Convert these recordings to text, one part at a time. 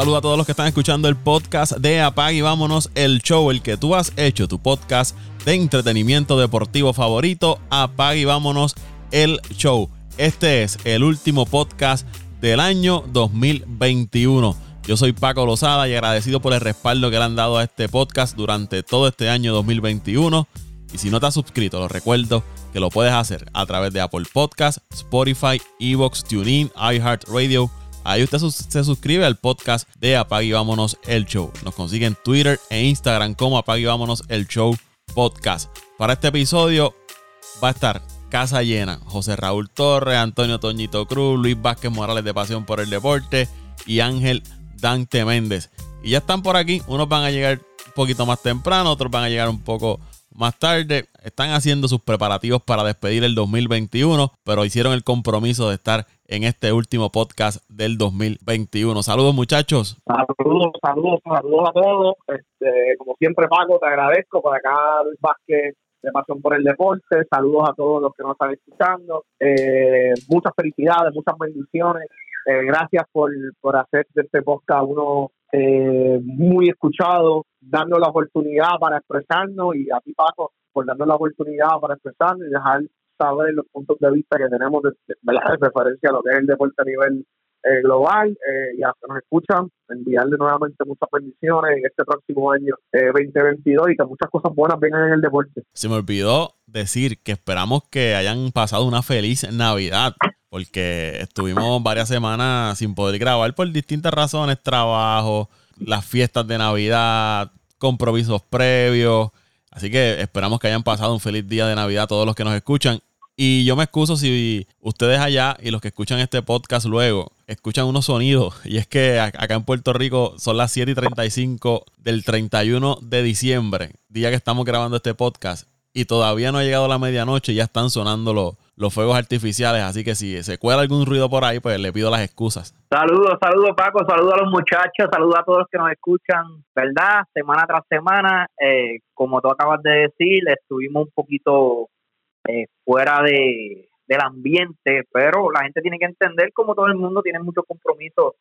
Saludo a todos los que están escuchando el podcast de Apag y vámonos el show, el que tú has hecho, tu podcast de entretenimiento deportivo favorito. Apag y vámonos el show. Este es el último podcast del año 2021. Yo soy Paco Lozada y agradecido por el respaldo que le han dado a este podcast durante todo este año 2021. Y si no te has suscrito, lo recuerdo que lo puedes hacer a través de Apple Podcasts, Spotify, Evox, TuneIn, iHeartRadio. Ahí usted se suscribe al podcast de Apag y Vámonos el Show. Nos consiguen Twitter e Instagram como Apag y Vámonos el Show Podcast. Para este episodio va a estar casa llena. José Raúl Torres, Antonio Toñito Cruz, Luis Vázquez Morales de Pasión por el Deporte y Ángel Dante Méndez. Y ya están por aquí. Unos van a llegar un poquito más temprano, otros van a llegar un poco más tarde. Están haciendo sus preparativos para despedir el 2021, pero hicieron el compromiso de estar en este último podcast del 2021. Saludos muchachos. Saludos, saludos, saludos a todos. Este, como siempre Paco, te agradezco por acá Luis Vázquez de Pasión por el Deporte. Saludos a todos los que nos están escuchando. Eh, muchas felicidades, muchas bendiciones. Eh, gracias por, por hacer de este podcast uno eh, muy escuchado, dando la oportunidad para expresarnos y a ti, Paco, por darnos la oportunidad para expresarnos y dejar saber los puntos de vista que tenemos de, de, referencia a lo que es el deporte a nivel eh, global eh, y a que nos escuchan, enviarle nuevamente muchas bendiciones en este próximo año 2022 y que muchas cosas buenas vengan en el deporte. Se me olvidó decir que esperamos que hayan pasado una feliz Navidad porque estuvimos varias semanas sin poder grabar por distintas razones, trabajo, las fiestas de Navidad, compromisos previos. Así que esperamos que hayan pasado un feliz día de Navidad a todos los que nos escuchan. Y yo me excuso si ustedes allá y los que escuchan este podcast luego escuchan unos sonidos. Y es que acá en Puerto Rico son las 7 y 35 del 31 de diciembre, día que estamos grabando este podcast. Y todavía no ha llegado la medianoche y ya están sonando los, los fuegos artificiales. Así que si se cuela algún ruido por ahí, pues le pido las excusas. Saludos, saludos Paco, saludos a los muchachos, saludos a todos los que nos escuchan, ¿verdad? Semana tras semana, eh, como tú acabas de decir, estuvimos un poquito eh, fuera de, del ambiente, pero la gente tiene que entender como todo el mundo tiene muchos compromisos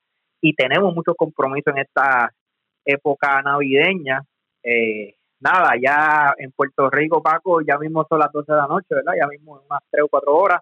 y tenemos muchos compromisos en esta época navideña. Eh, nada, ya en Puerto Rico, Paco, ya mismo son las 12 de la noche, ¿verdad? Ya mismo en unas 3 o 4 horas.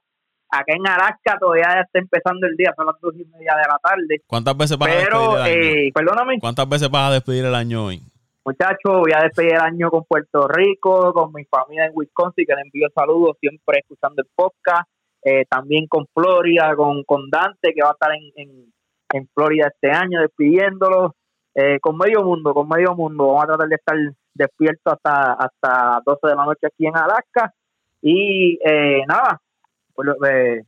Acá en Alaska todavía está empezando el día, son las 2 y media de la tarde. ¿Cuántas veces vas a despedir el año? Eh, perdóname. ¿Cuántas veces vas a despedir el año hoy? Muchachos, voy a despedir el año con Puerto Rico, con mi familia en Wisconsin, que le envío saludos siempre escuchando el podcast. Eh, también con Florida, con, con Dante, que va a estar en, en, en Florida este año, despidiéndolo. Eh, con medio mundo, con medio mundo. Vamos a tratar de estar despierto hasta hasta 12 de la noche aquí en Alaska. Y eh, nada, pues, eh,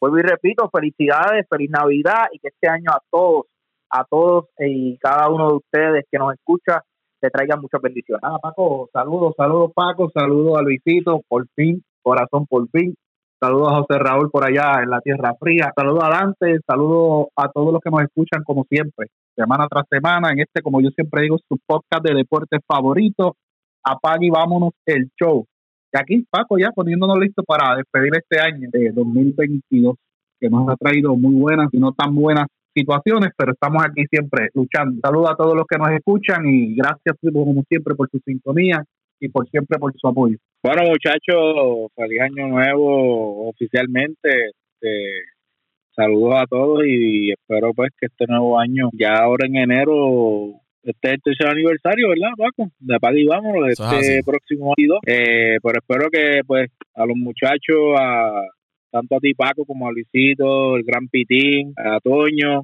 vuelvo y repito, felicidades, feliz Navidad y que este año a todos, a todos y cada uno de ustedes que nos escucha, te traigan muchas bendiciones. Nada, Paco, saludos, saludos Paco, saludos a Luisito, por fin, corazón por fin. Saludos a José Raúl por allá en la Tierra Fría. Saludos a Dante, saludos a todos los que nos escuchan como siempre, semana tras semana, en este, como yo siempre digo, su podcast de deportes favorito. Apague y vámonos el show. Y aquí, Paco, ya poniéndonos listos para despedir este año de 2022, que nos ha traído muy buenas y no tan buenas situaciones, pero estamos aquí siempre luchando. Saludos a todos los que nos escuchan y gracias, como siempre, por su sintonía y por siempre por su apoyo. Bueno, muchachos, feliz año nuevo oficialmente. Este, saludos a todos y espero pues que este nuevo año, ya ahora en enero, este es el tercer aniversario, ¿verdad, Paco? De Paz y vámonos, este próximo año. Eh, pero espero que pues a los muchachos, a tanto a ti Paco como a Luisito, el Gran Pitín, a Toño,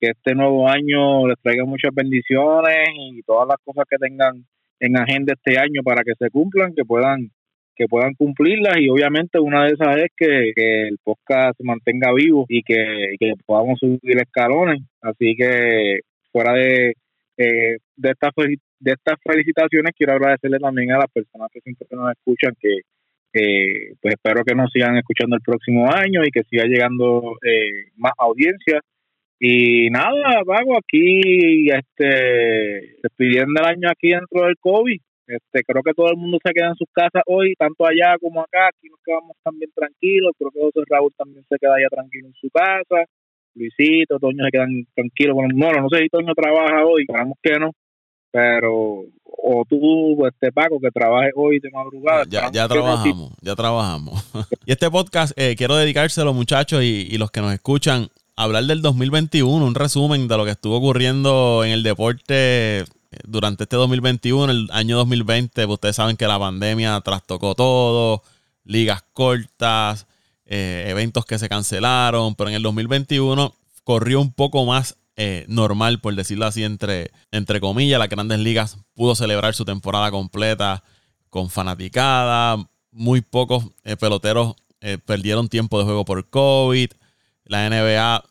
que este nuevo año les traiga muchas bendiciones y todas las cosas que tengan en agenda este año para que se cumplan, que puedan que puedan cumplirlas y obviamente una de esas es que, el podcast se mantenga vivo y que, podamos subir escalones. Así que fuera de, eh, de, estas, de estas felicitaciones quiero agradecerle también a las personas que siempre nos escuchan que pues espero que nos sigan escuchando el próximo año y que siga llegando eh, más audiencia y nada, vago aquí, este, despidiendo el año aquí dentro del COVID. Este, creo que todo el mundo se queda en sus casas hoy, tanto allá como acá. Aquí nos quedamos también tranquilos. Creo que José Raúl también se queda allá tranquilo en su casa. Luisito, Toño se quedan tranquilos. Bueno, no, no sé si Toño trabaja hoy, esperamos que no, pero o tú, este Paco, que trabajes hoy de madrugada. Ya, ya trabajamos, ya trabajamos. y este podcast eh, quiero dedicárselo, muchachos, y, y los que nos escuchan, a hablar del 2021, un resumen de lo que estuvo ocurriendo en el deporte durante este 2021, el año 2020, pues, ustedes saben que la pandemia trastocó todo, ligas cortas, eh, eventos que se cancelaron, pero en el 2021 corrió un poco más eh, normal, por decirlo así, entre, entre comillas. Las grandes ligas pudo celebrar su temporada completa con fanaticada. Muy pocos eh, peloteros perdieron tiempo de juego por COVID. La NBA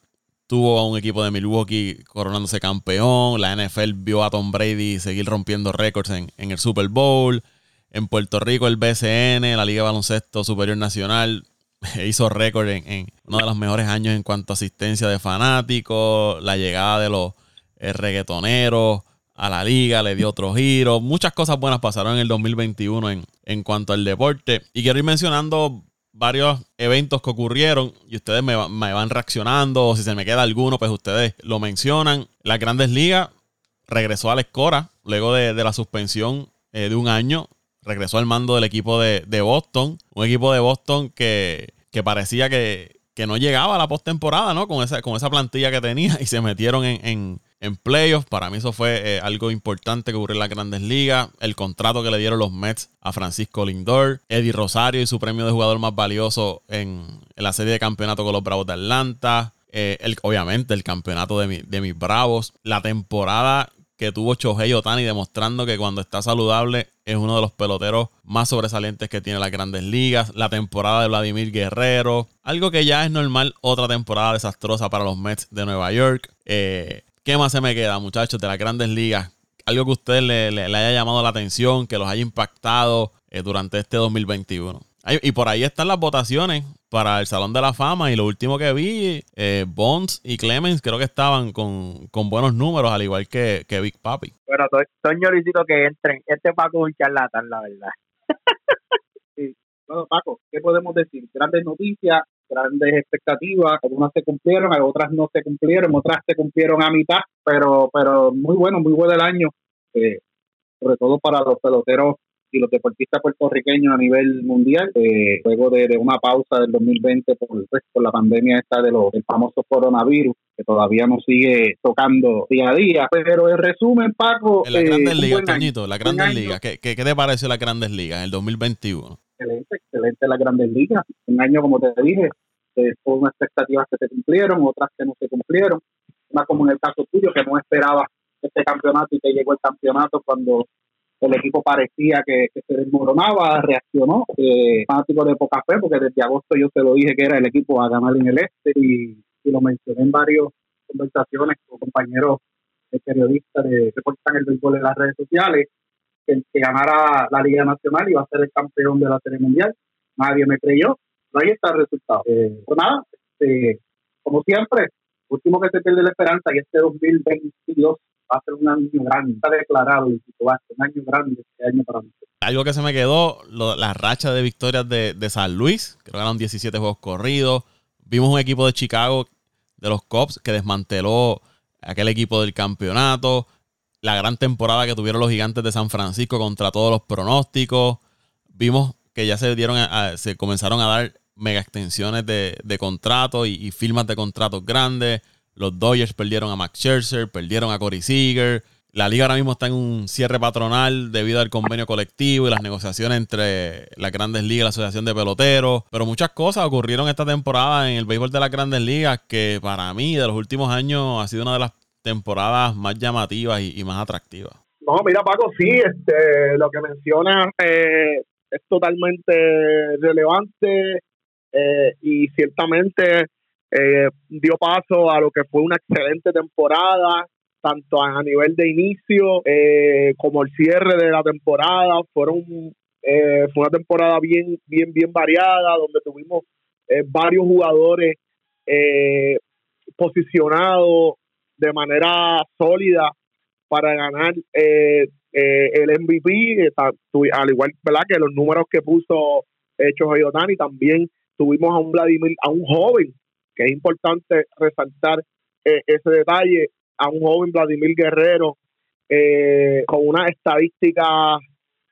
tuvo a un equipo de Milwaukee coronándose campeón. La NFL vio a Tom Brady seguir rompiendo récords en, el Super Bowl. En Puerto Rico, el BCN, la Liga de Baloncesto Superior Nacional, hizo récord en, uno de los mejores años en cuanto a asistencia de fanáticos. La llegada de los eh, reggaetoneros a la liga le dio otro giro. Muchas cosas buenas pasaron en el 2021 en, en cuanto al deporte. Y quiero ir mencionando varios eventos que ocurrieron y ustedes me, van reaccionando o si se me queda alguno, pues ustedes lo mencionan. Las grandes ligas regresó a la escora luego de, la suspensión eh, de un año. Regresó al mando del equipo de, Boston. Un equipo de Boston que, parecía que, no llegaba a la postemporada, ¿no? Con esa, con esa plantilla que tenía y se metieron en, en playoffs. Para mí eso fue eh, algo importante que ocurrió en las grandes ligas. El contrato que le dieron los Mets a Francisco Lindor, Eddie Rosario y su premio de jugador más valioso en, la serie de campeonato con los Bravos de Atlanta. Eh, obviamente el campeonato de, de mis Bravos. La temporada que tuvo Chohei Otani demostrando que cuando está saludable es uno de los peloteros más sobresalientes que tiene las grandes ligas. La temporada de Vladimir Guerrero. Algo que ya es normal, otra temporada desastrosa para los Mets de Nueva York. Eh, ¿Qué más se me queda, muchachos, de las grandes ligas? Algo que a usted le, haya llamado la atención, que los haya impactado eh, durante este 2021. y por ahí están las votaciones para el Salón de la Fama. Y lo último que vi, eh, Bonds y Clemens creo que estaban con, buenos números, al igual que, que Big Papi. Bueno, Toño necesito que entren. Este Paco es un charlatán, la verdad. sí. Bueno, Paco, ¿qué podemos decir? Grandes noticias grandes expectativas, algunas se cumplieron, otras no se cumplieron, otras se cumplieron a mitad, pero pero muy bueno, muy bueno el año, eh, sobre todo para los peloteros y los deportistas puertorriqueños a nivel mundial, eh, luego de, una pausa del 2020 por, pues, por la pandemia esta de los, del famoso coronavirus, que todavía nos sigue tocando día a día. Pero en resumen, Paco... En las eh, grandes ligas, Toñito, las grandes ligas, ¿qué, ¿qué, qué, te pareció las grandes ligas en el 2021? Excelente, excelente la Grandes Ligas. Un año, como te dije, eh, unas expectativas que se cumplieron, otras que no se cumplieron. Una como en el caso tuyo, que no esperaba este campeonato y que llegó el campeonato cuando el equipo parecía que, se desmoronaba, reaccionó. Eh, fanático de poca fe, porque desde agosto yo te lo dije que era el equipo a ganar en el este y, lo mencioné en varias conversaciones con compañeros periodistas de, que portan el béisbol en las redes sociales que, que ganara la Liga Nacional iba a ser el campeón de la Serie Mundial. Nadie me creyó. No ahí está el resultado. Eh, pues nada, este, como siempre, último que se pierde la esperanza y este 2022 va a ser un año grande. Está declarado va a ser un año grande este año para nosotros. Algo que se me quedó, la racha de victorias de, de San Luis, que eran 17 juegos corridos. Vimos un equipo de Chicago, de los Cubs, que desmanteló aquel equipo del campeonato la gran temporada que tuvieron los gigantes de San Francisco contra todos los pronósticos. Vimos que ya se dieron se comenzaron a dar mega extensiones de, de contratos y, firmas de contratos grandes. Los Dodgers perdieron a Max Scherzer, perdieron a Corey Seager. La liga ahora mismo está en un cierre patronal debido al convenio colectivo y las negociaciones entre las grandes ligas y la asociación de peloteros. Pero muchas cosas ocurrieron esta temporada en el béisbol de las grandes ligas que para mí de los últimos años ha sido una de las temporadas más llamativas y, más atractivas. No, mira Paco, sí, este, lo que mencionas eh, es totalmente relevante eh, y ciertamente eh, dio paso a lo que fue una excelente temporada, tanto a nivel de inicio como el cierre de la temporada. Fueron fue una temporada bien, bien, bien variada, donde tuvimos varios jugadores posicionados de manera sólida para ganar eh, eh, el MVP, eh, al igual ¿verdad? que los números que puso Hechos Otani, también tuvimos a un Vladimir, a un joven que es importante resaltar eh, ese detalle a un joven Vladimir Guerrero eh, con una estadística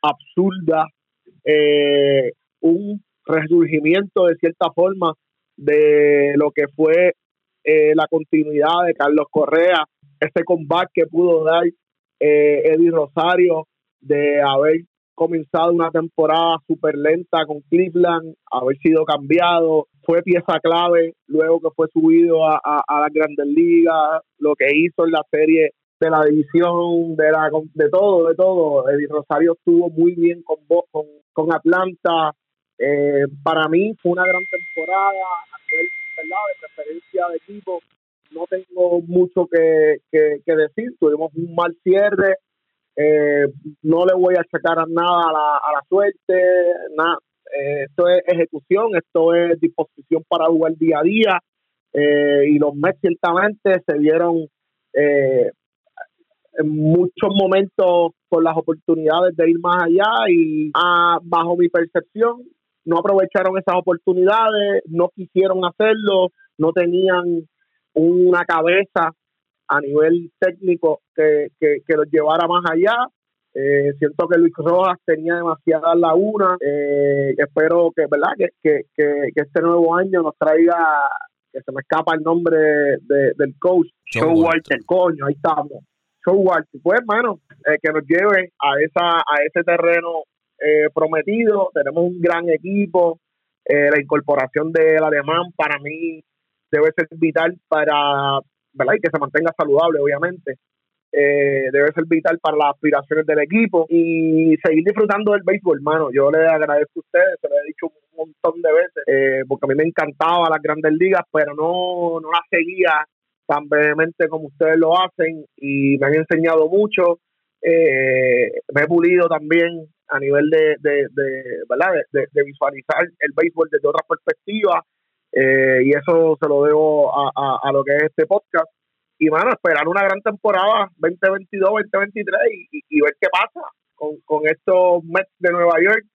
absurda, eh, un resurgimiento de cierta forma de lo que fue la continuidad de Carlos Correa, ese combate que pudo dar Eddie Rosario de haber comenzado una temporada súper lenta con Cleveland, haber sido cambiado, fue pieza clave luego que fue subido a, a, las grandes ligas, lo que hizo en la serie de la división, de la de todo, de todo. Eddie Rosario estuvo muy bien con, con, con Atlanta. Eh, para mí fue una gran temporada a ¿verdad? de preferencia de equipo. No tengo mucho que, que, decir. Tuvimos un mal cierre eh, no le voy a achacar nada a la, suerte, nada. Eh, esto es ejecución, esto es disposición para jugar día a día. Eh, y los Mets ciertamente se dieron en muchos momentos con las oportunidades de ir más allá y ah, bajo mi percepción no aprovecharon esas oportunidades, no quisieron hacerlo, no tenían una cabeza a nivel técnico que, que, los llevara más allá. Eh, siento que Luis Rojas tenía demasiadas lagunas. Eh, espero que, ¿verdad? Que, que, que, este nuevo año nos traiga, que se me escapa el nombre de, del coach, Show Walter. Coño, ahí estamos. Show Walter. Pues, hermano, eh, que nos lleve a, esa, a ese terreno prometido. Tenemos un gran equipo. la incorporación del alemán para mí debe ser vital para que se mantenga saludable, obviamente. Eh, debe ser vital para las aspiraciones del equipo y seguir disfrutando del béisbol, hermano. Yo le agradezco a ustedes, se lo he dicho un montón de veces, eh, porque a mí me encantaba las grandes ligas, pero no, no las seguía tan vehemente como ustedes lo hacen y me han enseñado mucho. Eh, me he pulido también a nivel de, de, ¿verdad? De, de, visualizar el béisbol desde otras perspectivas eh, y eso se lo debo a, a, lo que es este podcast. Y, bueno, esperar una gran temporada 2022-2023 y, y, ver qué pasa con, con estos Mets de Nueva York,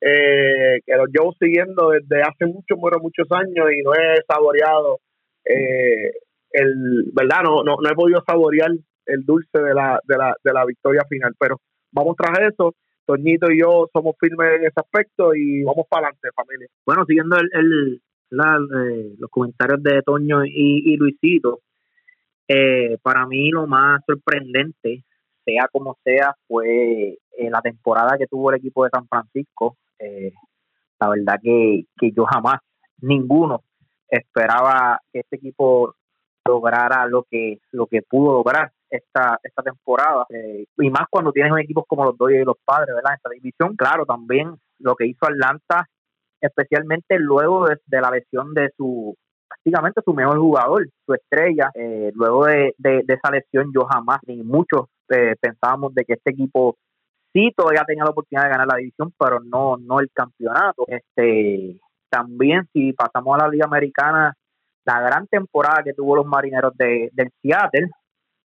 eh, que los llevo siguiendo desde hace muchos, muchos, muchos años y no he saboreado eh, el, ¿verdad? No, no, no he podido saborear el dulce de la, de la, de la victoria final, pero vamos tras eso. Toñito y yo somos firmes en ese aspecto y vamos para adelante, familia. Bueno, siguiendo el, eh, los comentarios de Toño y, Luisito, eh, para mí lo más sorprendente, sea como sea, fue eh, la temporada que tuvo el equipo de San Francisco. la verdad que, que yo jamás, ninguno, esperaba que este equipo lograra lo que lo que pudo lograr esta esta temporada y más cuando tienes equipos como los Dodgers y los Padres, ¿verdad? En esta división, claro, también lo que hizo Atlanta especialmente luego de, la lesión de su prácticamente su mejor jugador, su estrella. Eh, luego de, esa lesión yo jamás ni muchos eh, pensábamos de que este equipo sí todavía tenía la oportunidad de ganar la división, pero no no el campeonato. Este también si pasamos a la liga americana, la gran temporada que tuvo los marineros de, del Seattle,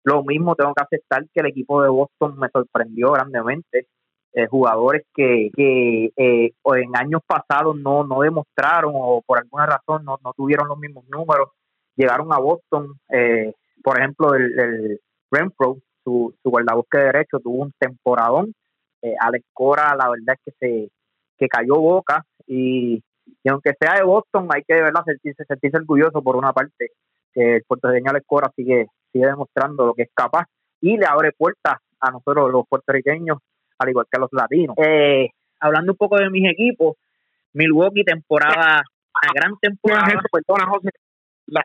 lo mismo tengo que aceptar que el equipo de Boston me sorprendió grandemente. Eh, jugadores que, que eh, en años pasados no, no demostraron o por alguna razón no, no tuvieron los mismos números, llegaron a Boston, eh, por ejemplo, el, el Renfro, su, su guardabosque derecho, tuvo un temporadón, eh, Alex Cora, la verdad es que se que cayó boca y, y aunque sea de Boston, hay que de verdad sentirse, sentirse orgulloso por una parte, que el puertorriqueño Alex Cora sigue, sigue demostrando lo que es capaz y le abre puertas a nosotros los puertorriqueños al igual que los latinos. Eh, hablando un poco de mis equipos, Milwaukee temporada, una gran temporada. Perdona, José,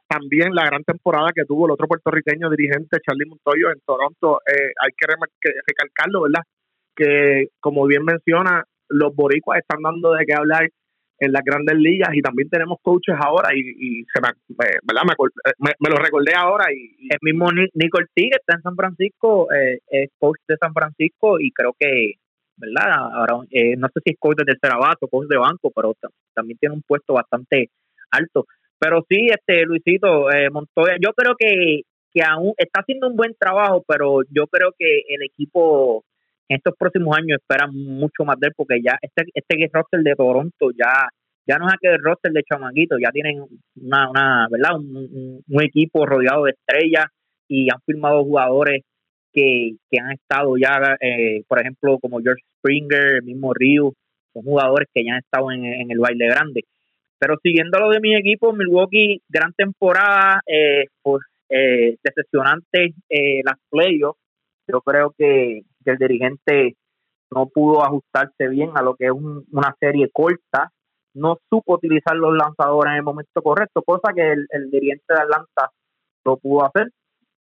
también la gran temporada que tuvo el otro puertorriqueño dirigente, Charlie Montoyo, en Toronto, eh, hay que, recalcarlo, ¿verdad? Que, como bien menciona, los boricuas están dando de qué hablar en las grandes ligas y también tenemos coaches ahora y, se me, ¿verdad? Me, lo recordé ahora y, el mismo Nico Ortiz está en San Francisco eh, es coach de San Francisco y creo que verdad ahora eh, no sé si es coach de tercera base coach de banco pero también tiene un puesto bastante alto pero sí este Luisito eh, Montoya yo creo que que aún está haciendo un buen trabajo pero yo creo que el equipo en estos próximos años esperan mucho más de él porque ya este este roster de Toronto ya ya no es aquel roster de chamaguitos, ya tienen una, una ¿verdad? Un, equipo rodeado de estrellas y han firmado jugadores que, que han estado ya, eh, por ejemplo, como George Springer, el mismo Ryu, son jugadores que ya han estado en, en el baile grande. Pero siguiendo lo de mi equipo, Milwaukee, gran temporada, eh, pues eh, decepcionante eh, las playoffs. Yo creo que, el dirigente no pudo ajustarse bien a lo que es una serie corta, no supo utilizar los lanzadores en el momento correcto, cosa que el, dirigente de Atlanta lo pudo hacer.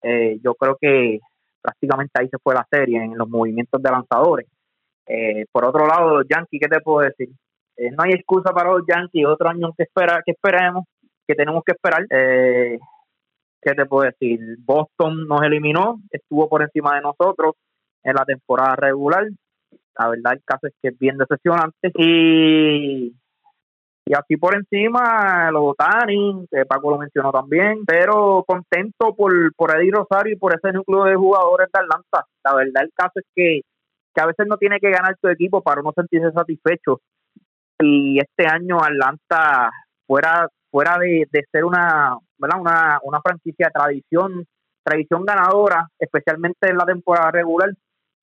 Eh, yo creo que prácticamente ahí se fue la serie en los movimientos de lanzadores. por otro lado, los Yankees, ¿qué te puedo decir? no hay excusa para los Yankees, otro año que espera, que esperemos, que tenemos que esperar. ¿Qué te puedo decir? Boston nos eliminó, estuvo por encima de nosotros en la temporada regular. La verdad, el caso es que es bien decepcionante. Y, y así por encima, los Tani, que Paco lo mencionó también, pero contento por, por Eddie Rosario y por ese núcleo de jugadores de Atlanta. La verdad, el caso es que, que a veces no tiene que ganar tu equipo para no sentirse satisfecho. Y este año Atlanta fuera fuera de, ser una, Una, una franquicia de tradición, tradición ganadora, especialmente en la temporada regular,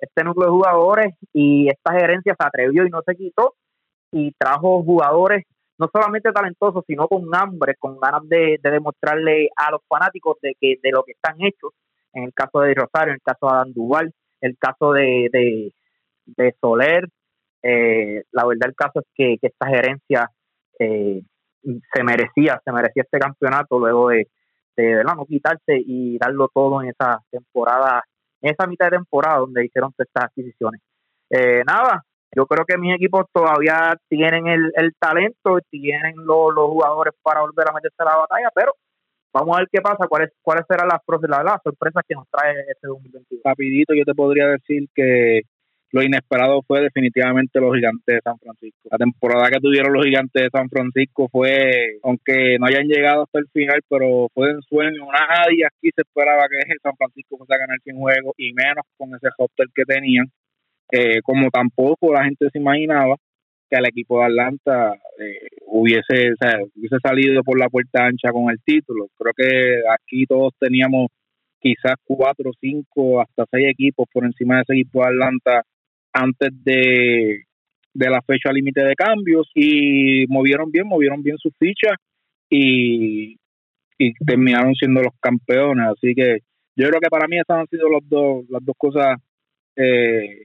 este núcleo de jugadores y esta gerencia se atrevió y no se quitó y trajo jugadores no solamente talentosos, sino con hambre, con ganas de, demostrarle a los fanáticos de que de lo que están hechos, en el caso de Rosario, en el caso de Adán Duval, el caso de, de, Soler, eh, la verdad el caso es que, que esta gerencia eh, se merecía, se merecía este campeonato luego de, de, quitarse y darlo todo en esa temporada, en esa mitad de temporada donde hicieron estas adquisiciones. Eh, nada, yo creo que mis equipos todavía tienen el, el talento, tienen los, los jugadores para volver a meterse a la batalla, pero vamos a ver qué pasa, cuáles cuáles serán las, las, las sorpresas que nos trae este 2021. Rapidito, yo te podría decir que lo inesperado fue definitivamente los gigantes de San Francisco. La temporada que tuvieron los gigantes de San Francisco fue, aunque no hayan llegado hasta el final, pero fue en sueño. Nadie aquí se esperaba que San Francisco fuese ganar 100 juegos y menos con ese hotel que tenían. Eh, como tampoco la gente se imaginaba que el equipo de Atlanta eh, hubiese, hubiese salido por la puerta ancha con el título. Creo que aquí todos teníamos quizás cuatro, cinco, hasta seis equipos por encima de ese equipo de Atlanta antes de, la fecha límite de cambios y movieron bien, movieron bien sus fichas y, y terminaron siendo los campeones. Así que yo creo que para mí esas han sido los dos, las dos cosas eh,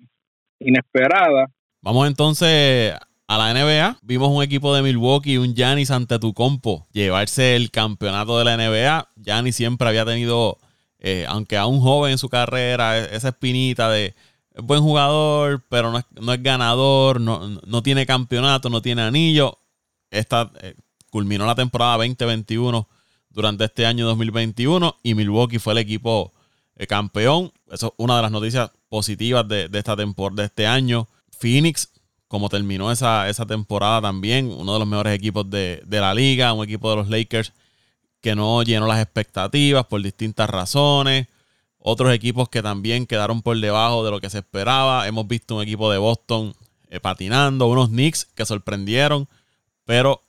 inesperadas. Vamos entonces a la NBA. Vimos un equipo de Milwaukee, un Giannis ante tu compo, llevarse el campeonato de la NBA. Giannis siempre había tenido, eh, aunque aún joven en su carrera, e-, esa espinita de es buen jugador, pero no es, ganador, no, tiene campeonato, no tiene anillo. Esta eh, culminó la temporada 2021 durante este año 2021 y Milwaukee fue el equipo eh, campeón. Eso es una de las noticias positivas de, esta temporada, de este año. Phoenix, como terminó esa, esa temporada también, uno de los mejores equipos de, de la liga, un equipo de los Lakers que no llenó las expectativas por distintas razones. Otros equipos que también quedaron por debajo de lo que se esperaba. Hemos visto un equipo de Boston eh, patinando, unos Knicks que sorprendieron, pero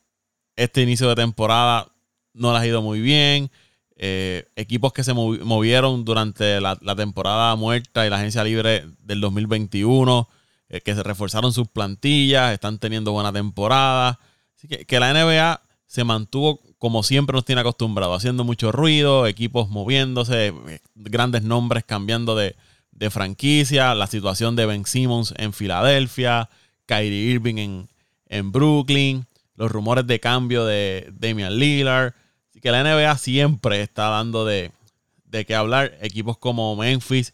este inicio de temporada no les ha ido muy bien. Eh, equipos que se movieron durante la, temporada muerta y la agencia libre del 2021, eh, que se reforzaron sus plantillas, están teniendo buena temporada. Así que, que la NBA se mantuvo como siempre nos tiene acostumbrado, haciendo mucho ruido, equipos moviéndose, grandes nombres cambiando de, franquicia, la situación de Ben Simmons en Filadelfia, Kyrie Irving en, en Brooklyn, los rumores de cambio de Damian Lillard. Así que la NBA siempre está dando de, de qué hablar. Equipos como Memphis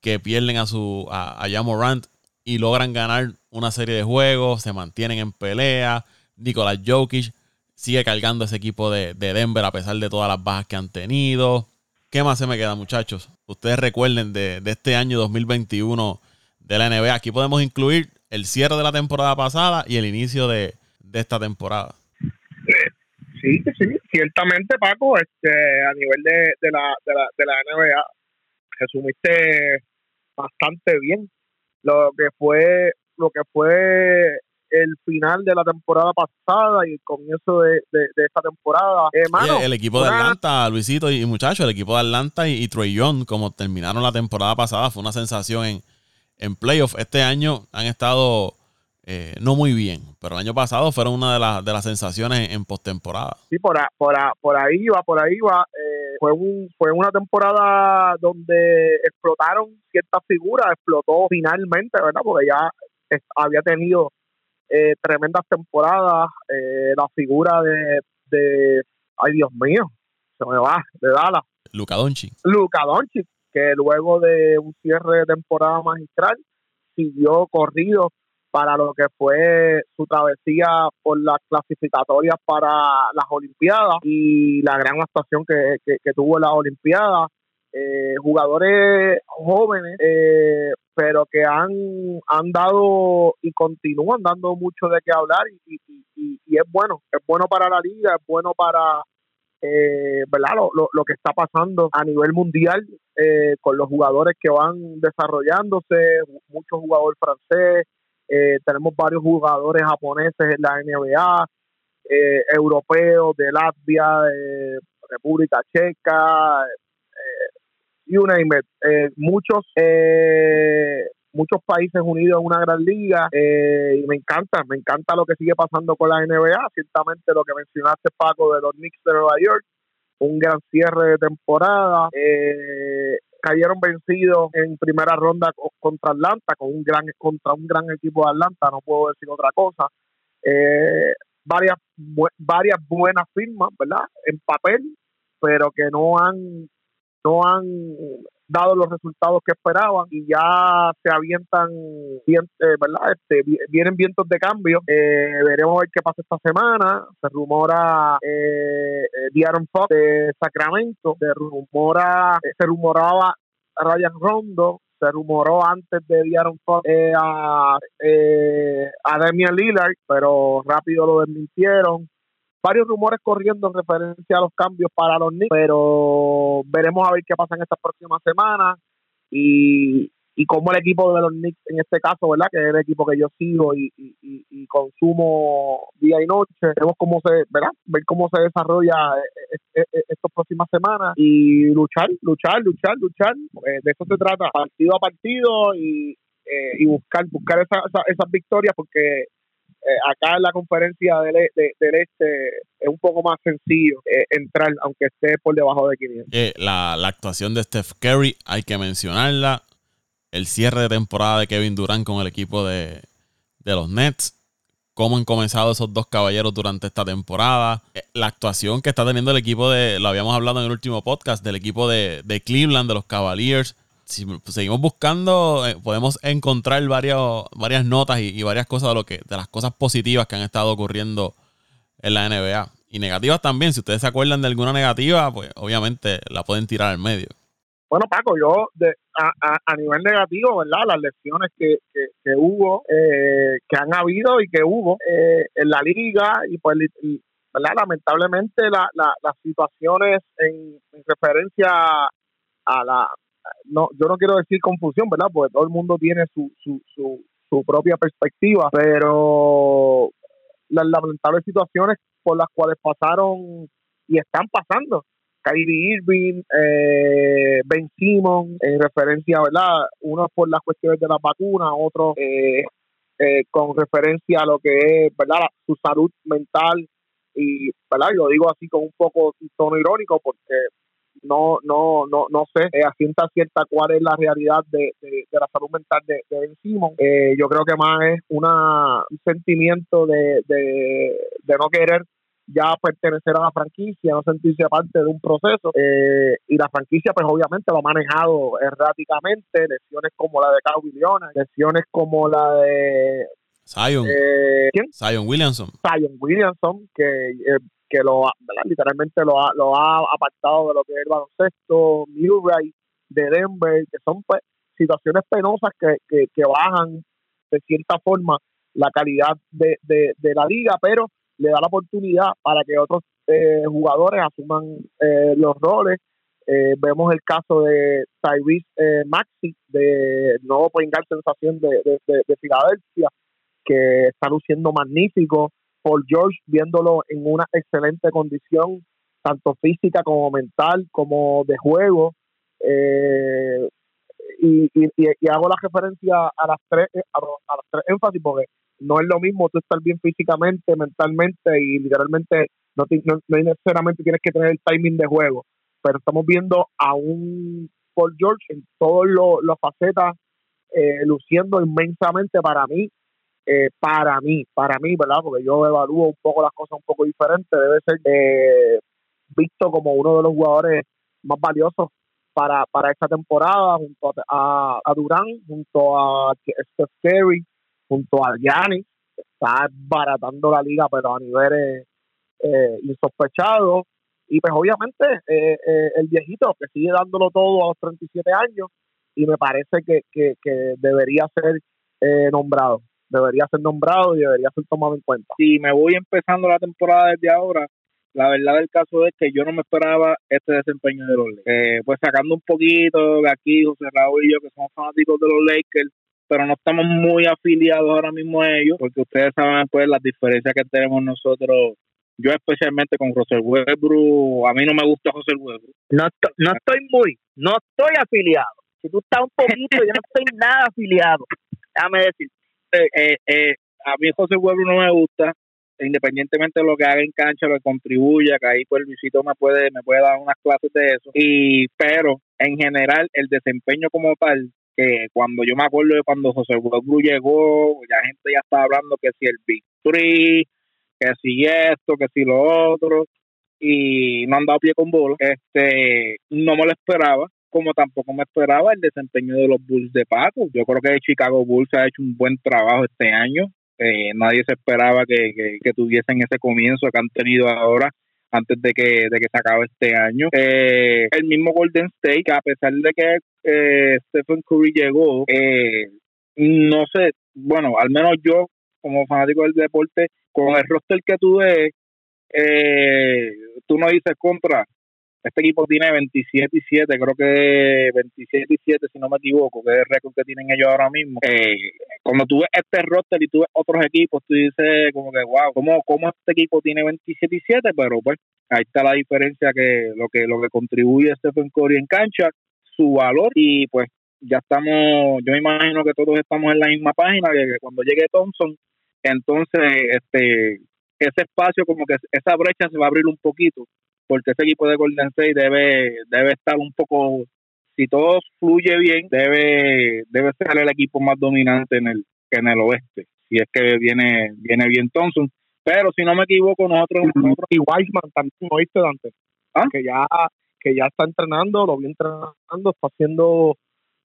que pierden a su a, a Morant y logran ganar una serie de juegos, se mantienen en pelea. Nicolás Jokic sigue cargando ese equipo de, Denver a pesar de todas las bajas que han tenido. ¿Qué más se me queda, muchachos? Ustedes recuerden de, este año 2021 de la NBA. Aquí podemos incluir el cierre de la temporada pasada y el inicio de, esta temporada. Sí, sí, ciertamente, Paco, este, a nivel de, la, de, la, de la NBA, resumiste bastante bien lo que fue lo que fue el final de la temporada pasada y el comienzo de, de, esta temporada. Eh, el equipo de Atlanta, Luisito y, muchachos, el equipo de Atlanta y, y Trey Young, como terminaron la temporada pasada, fue una sensación en, en playoff. Este año han estado eh, no muy bien, pero el año pasado fueron una de, las de las sensaciones en postemporada. Sí, por, por, por ahí va, por ahí va. Eh, fue, un, fue una temporada donde explotaron ciertas figuras, explotó finalmente, ¿verdad? Porque ya había tenido eh, tremendas temporadas. la figura de, de, ay Dios mío, se me va, de Dallas. Luca Doncic. Luca Doncic, que luego de un cierre de temporada magistral siguió corrido para lo que fue su travesía por las clasificatorias para las Olimpiadas y la gran actuación que, tuvo en las Olimpiadas. Eh, jugadores jóvenes, eh, pero que han, han dado y continúan dando mucho de qué hablar y, y, es bueno, es bueno para la liga, es bueno para eh, ¿verdad? Lo, lo, que está pasando a nivel mundial eh, con los jugadores que van desarrollándose, muchos jugadores francés, eh, tenemos varios jugadores japoneses en la NBA, eh, europeos de Latvia, de República Checa, name it. muchos muchos países unidos en una gran liga y me encanta, me encanta lo que sigue pasando con la NBA, ciertamente lo que mencionaste Paco de los Knicks de Nueva York, un gran cierre de temporada, eh, cayeron vencidos en primera ronda contra Atlanta, con un gran contra un gran equipo de Atlanta, no puedo decir otra cosa. Eh, varias varias buenas firmas, ¿verdad? En papel, pero que no han no han dado los resultados que esperaban y ya se avientan, eh, ¿verdad? Este, vienen vientos de cambio. Eh, veremos a ver qué pasa esta semana. Se rumora eh, Diaron Fox de Sacramento, se rumora, se rumoraba Ryan Rondo, se rumoró antes de Diaron Fox a, a Damian Lillard, pero rápido lo desmintieron varios rumores corriendo en referencia a los cambios para los Knicks, pero veremos a ver qué pasa en estas próximas semanas y, y cómo el equipo de los Knicks, en este caso, ¿verdad? Que es el equipo que yo sigo y, y, consumo día y noche, veremos cómo se, ¿verdad? Ver cómo se desarrolla eh, eh, eh, estas próximas semanas y luchar, luchar, luchar, luchar. de eso se trata, partido a partido y, y buscar, buscar esas victorias porque eh, acá en la conferencia del, e, del, este es un poco más sencillo eh, entrar, aunque esté por debajo de 500. Eh, la, actuación de Steph Curry, hay que mencionarla. El cierre de temporada de Kevin Durant con el equipo de, los Nets. Cómo han comenzado esos dos caballeros durante esta temporada. La actuación que está teniendo el equipo de, lo habíamos hablado en el último podcast, del equipo de, de Cleveland, de los Cavaliers si seguimos buscando, eh, podemos encontrar varios, varias notas y, varias cosas de lo que, de las cosas positivas que han estado ocurriendo en la NBA. Y negativas también. Si ustedes se acuerdan de alguna negativa, pues obviamente la pueden tirar al medio. Bueno, Paco, yo de, a, nivel negativo, ¿verdad? Las lesiones que, que, hubo, eh, que han habido y que hubo eh, en la liga y pues, ¿verdad? Lamentablemente la, las situaciones en referencia a la no, yo no quiero decir confusión, ¿verdad? Porque todo el mundo tiene su, su, su, su propia perspectiva, pero las lamentables situaciones por las cuales pasaron y están pasando. Kyrie Irving, eh, Ben Simon, en referencia, ¿verdad? Uno por las cuestiones de la vacuna, otro eh, eh, con referencia a lo que es, ¿verdad? Su salud mental y, ¿verdad? Yo digo así con un poco tono irónico porque no no no no sé eh, a cierta cierta cuál es la realidad de, de, la salud mental de, de Ben Simon. Eh, yo creo que más es una, un sentimiento de, de, no querer ya pertenecer a la franquicia, no sentirse parte de un proceso. Eh, y la franquicia, pues obviamente lo ha manejado erráticamente, lesiones como la de Leonard, lesiones como la de Zion. Eh, ¿Quién? Zion Williamson. Zion Williamson, que eh, que lo literalmente lo ha, lo ha apartado de lo que es el baloncesto, Murray de Denver, que son pues, situaciones penosas que, que, bajan de cierta forma la calidad de, de, la liga, pero le da la oportunidad para que otros eh, jugadores asuman eh, los roles. Eh, vemos el caso de Tyrese Maxi, de nuevo Poingal Sensación de, de, de, Filadelfia, que está luciendo magnífico. Paul George viéndolo en una excelente condición, tanto física como mental, como de juego. Eh, y, y, hago la referencia a las tres a, las tres énfasis porque no es lo mismo tú estar bien físicamente, mentalmente y literalmente no, no, necesariamente tienes que tener el timing de juego, pero estamos viendo a un Paul George en todas las facetas eh, luciendo inmensamente para mí, eh, para mí, para mí, ¿verdad? Porque yo evalúo un poco las cosas un poco diferentes, debe ser eh, visto como uno de los jugadores más valiosos para, para esta temporada, junto a, a, Durán, junto a Steph Curry, junto a Giannis, está baratando la liga, pero a niveles eh, insospechados. Y pues obviamente eh, eh, el viejito que sigue dándolo todo a los 37 años y me parece que, que, que debería ser eh, nombrado, debería ser nombrado y debería ser tomado en cuenta. Si me voy empezando la temporada desde ahora, la verdad del caso es que yo no me esperaba este desempeño de los Lakers. pues sacando un poquito de aquí, José Raúl y yo, que somos fanáticos de los Lakers, pero no estamos muy afiliados ahora mismo a ellos, porque ustedes saben pues las diferencias que tenemos nosotros yo especialmente con José Westbrook, a mí no me gusta José Westbrook. No, no estoy muy, no estoy afiliado. Si tú estás un poquito, yo no estoy nada afiliado. Déjame decir. Eh, eh, a mí José Westbrook no me gusta, independientemente de lo que haga en cancha, lo que contribuya, que ahí pues Luisito me puede, me puede dar unas clases de eso. Y, pero en general, el desempeño como tal, que cuando yo me acuerdo de cuando José Westbrook llegó, la gente ya estaba hablando que si el Big Three, que si esto, que si lo otro, y no han dado pie con bola. Este, no me lo esperaba, como tampoco me esperaba el desempeño de los Bulls de Paco. Yo creo que el Chicago Bulls ha hecho un buen trabajo este año. Eh, nadie se esperaba que, que, tuviesen ese comienzo que han tenido ahora antes de que, de que se acabe este año. Eh, el mismo Golden State, que a pesar de que eh, Stephen Curry llegó, no sé, bueno, al menos yo como fanático del deporte, con el roster que tú ves, eh, tú no dices contra. Este equipo tiene 27 y 7, creo que 27 y 7, si no me equivoco, que es el récord que tienen ellos ahora mismo. Eh, cuando tú ves este roster y tú ves otros equipos, tú dices como que, wow, ¿cómo, cómo este equipo tiene 27 y 7? Pero pues ahí está la diferencia que lo que lo que contribuye Stephen Curry en cancha, su valor y pues ya estamos, yo me imagino que todos estamos en la misma página, que cuando llegue Thompson entonces este ese espacio como que esa brecha se va a abrir un poquito porque ese equipo de Golden State debe debe estar un poco si todo fluye bien debe debe ser el equipo más dominante en el en el oeste. Si es que viene viene bien Thompson. Pero si no me equivoco nosotros, y Wiseman también oíste Dante ¿Ah? que ya que ya está entrenando lo viene entrenando está haciendo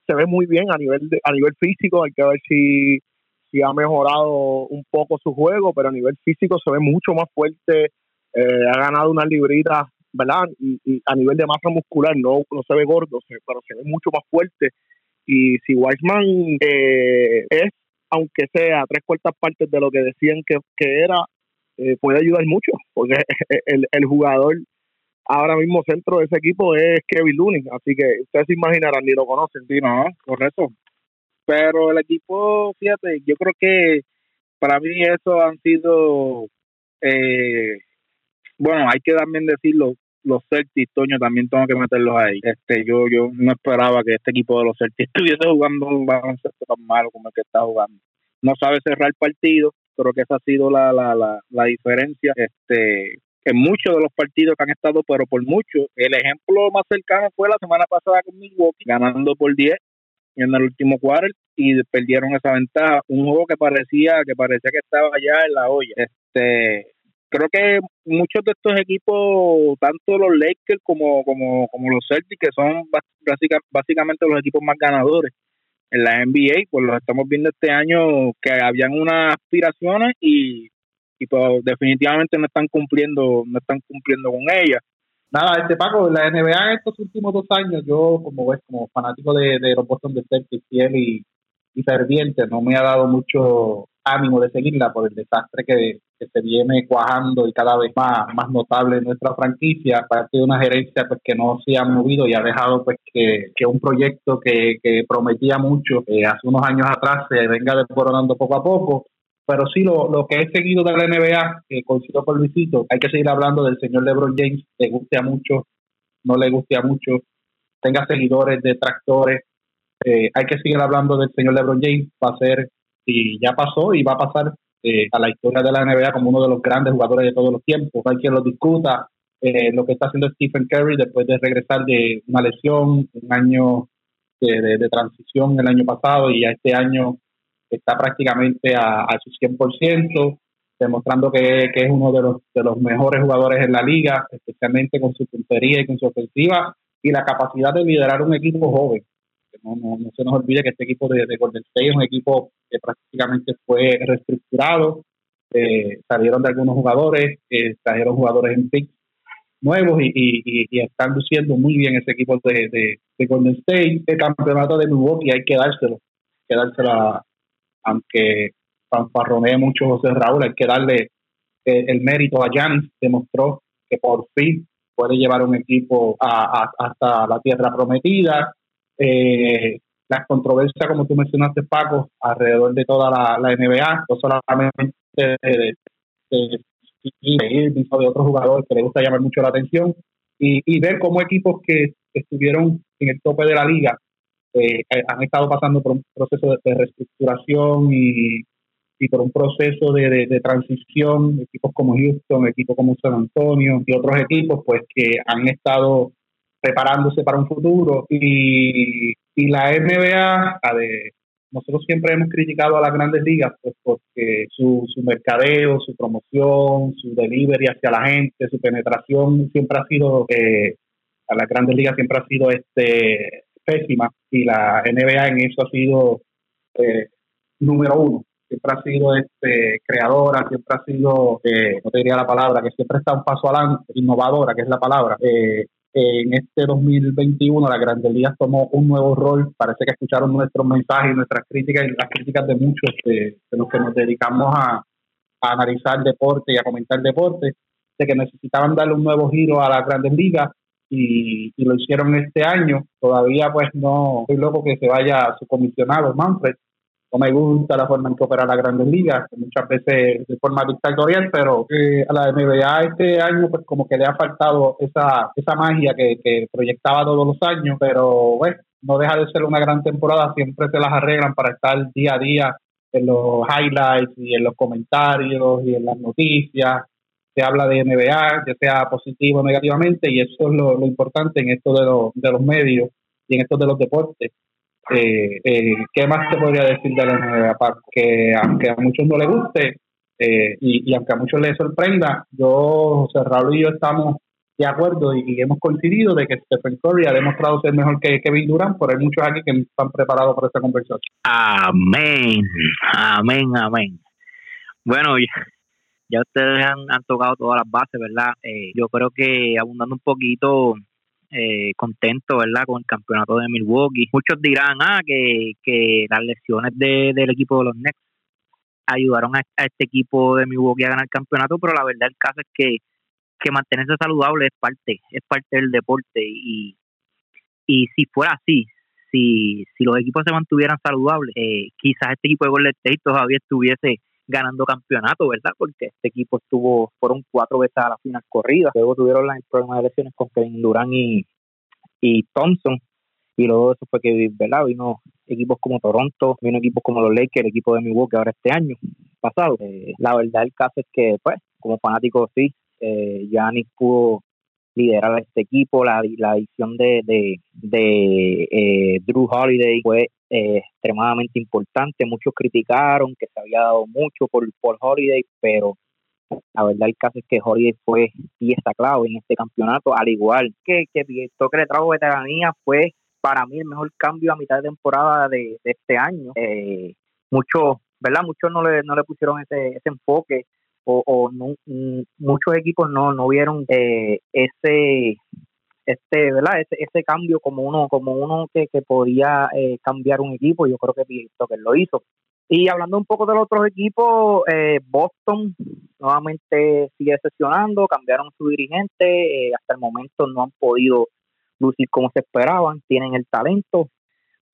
se ve muy bien a nivel de, a nivel físico. Hay que ver si sí ha mejorado un poco su juego, pero a nivel físico se ve mucho más fuerte, eh, ha ganado unas libritas, ¿verdad? Y, a nivel de masa muscular no, no se ve gordo, pero se ve mucho más fuerte. Y si Weissman eh, es, aunque sea tres cuartas partes de lo que decían que, era, eh, puede ayudar mucho, porque el, el jugador ahora mismo centro de ese equipo es Kevin Looney, así que ustedes se imaginarán, ni lo conocen. No, correcto. Pero el equipo, fíjate, yo creo que para mí eso han sido, eh, bueno, hay que también decirlo, los Celtics, Toño, también tengo que meterlos ahí. Este, yo, yo no esperaba que este equipo de los Celtics estuviese jugando un baloncesto tan malo como el que está jugando. No sabe cerrar partido, creo que esa ha sido la, la, la, la diferencia. Este, en muchos de los partidos que han estado, pero por mucho. El ejemplo más cercano fue la semana pasada con Milwaukee, ganando por 10 en el último cuarto y perdieron esa ventaja. Un juego que parecía que parecía que estaba allá en la olla. Este, creo que muchos de estos equipos, tanto los Lakers como, como, como los Celtics, que son básicamente los equipos más ganadores en la NBA, pues los estamos viendo este año que habían unas aspiraciones y, y pues definitivamente no están cumpliendo, no están cumpliendo con ellas. Nada, este Paco, la NBA en estos últimos dos años, yo como ves, como fanático de, de los Boston Celtics, fiel y, y ferviente, no me ha dado mucho ánimo de seguirla por el desastre que, se viene cuajando y cada vez más, más notable en nuestra franquicia, aparte de una gerencia pues que no se ha movido y ha dejado pues que, que un proyecto que, que prometía mucho eh, hace unos años atrás se venga desmoronando poco a poco. Pero sí, lo, lo que he seguido de la NBA, que coincido con Luisito, hay que seguir hablando del señor LeBron James, le guste a muchos, no le guste a muchos, tenga seguidores, detractores, eh, hay que seguir hablando del señor LeBron James, va a ser, y ya pasó y va a pasar eh, a la historia de la NBA como uno de los grandes jugadores de todos los tiempos. Hay quien lo discuta, eh, lo que está haciendo Stephen Curry después de regresar de una lesión, un año de, transición el año pasado y a este año está prácticamente a, a su 100%, demostrando que, que, es uno de los, de los mejores jugadores en la liga, especialmente con su puntería y con su ofensiva y la capacidad de liderar un equipo joven. No, no, no se nos olvide que este equipo de, de, Golden State es un equipo que prácticamente fue reestructurado, eh, salieron de algunos jugadores, eh, trajeron jugadores en pick nuevos y, y, están luciendo muy bien ese equipo de, de, de, Golden State. El campeonato de Milwaukee hay que dárselo, hay que dárselo a, aunque fanfarronee mucho José Raúl, hay que darle eh, el mérito a Giannis, demostró que por fin puede llevar un equipo a, hasta la tierra prometida. Eh, las controversias, como tú mencionaste, Paco, alrededor de toda la, NBA, no solamente de, de, de, otros jugadores que le gusta llamar mucho la atención, y, y ver cómo equipos que estuvieron en el tope de la liga eh, han estado pasando por un proceso de, de reestructuración y, y, por un proceso de, de, transición, equipos como Houston, equipos como San Antonio y otros equipos, pues que han estado preparándose para un futuro. Y, y la NBA, a de, nosotros siempre hemos criticado a las grandes ligas pues porque su, su mercadeo, su promoción, su delivery hacia la gente, su penetración siempre ha sido, eh, a las grandes ligas siempre ha sido este pésima y la NBA en eso ha sido eh, número uno. Siempre ha sido este, creadora, siempre ha sido, eh, no te diría la palabra, que siempre está un paso adelante, innovadora, que es la palabra. Eh, en este 2021 la Grandes Ligas tomó un nuevo rol. Parece que escucharon nuestros mensajes y nuestras críticas y las críticas de muchos de, de los que nos dedicamos a, a, analizar deporte y a comentar deporte, de que necesitaban darle un nuevo giro a las Grandes Ligas y, y, lo hicieron este año. Todavía pues no estoy loco que se vaya su comisionado Manfred. No me gusta la forma en que opera la Grandes Ligas, muchas veces de forma dictatorial, pero eh, a la NBA este año pues como que le ha faltado esa, esa magia que, proyectaba todos los años, pero bueno, no deja de ser una gran temporada, siempre se las arreglan para estar día a día en los highlights y en los comentarios y en las noticias se habla de NBA, ya sea positivo o negativamente, y eso es lo, lo importante en esto de, lo, de los medios y en esto de los deportes. Eh, eh, ¿Qué más te podría decir de la NBA? Que aunque a muchos no les guste eh, y, aunque a muchos les sorprenda, yo, José Raúl y yo estamos de acuerdo y, hemos coincidido de que Stephen Curry ha demostrado ser mejor que Kevin Durant, pero hay muchos aquí que están preparados para esta conversación. Amén, amén, amén. Bueno, ya ustedes han, han, tocado todas las bases, ¿verdad? Eh, yo creo que abundando un poquito, eh, contento, ¿verdad? Con el campeonato de Milwaukee. Muchos dirán, ah, que, que las lesiones de, del equipo de los Nets ayudaron a, este equipo de Milwaukee a ganar el campeonato, pero la verdad el caso es que, que mantenerse saludable es parte, es parte del deporte y, y si fuera así, si, si los equipos se mantuvieran saludables, eh, quizás este equipo de Golden State todavía estuviese ganando campeonato, ¿verdad? Porque este equipo estuvo, fueron cuatro veces a la final corrida, luego tuvieron el problema de lesiones con Kevin Durant y, y Thompson, y luego eso fue que, ¿verdad? Vino equipos como Toronto, vino equipos como los Lakers, el equipo de Milwaukee ahora este año pasado. Eh, la verdad el caso es que, pues, como fanático sí, eh, Giannis pudo liderar este equipo, la, la adición de, de, de eh, Drew Holiday fue eh, extremadamente importante. Muchos criticaron que se había dado mucho por, por Holiday, pero la verdad el caso es que Holiday fue pieza clave en este campeonato, al igual que, que que le trajo veteranía fue para mí el mejor cambio a mitad de temporada de, de este año. Eh, muchos, ¿verdad? Muchos no le, no le pusieron ese, ese enfoque o, o no, muchos equipos no, no vieron eh, ese este verdad ese, ese cambio como uno como uno que, que podía eh, cambiar un equipo yo creo que que lo hizo y hablando un poco de los otros equipos eh, Boston nuevamente sigue sesionando cambiaron su dirigente eh, hasta el momento no han podido lucir como se esperaban tienen el talento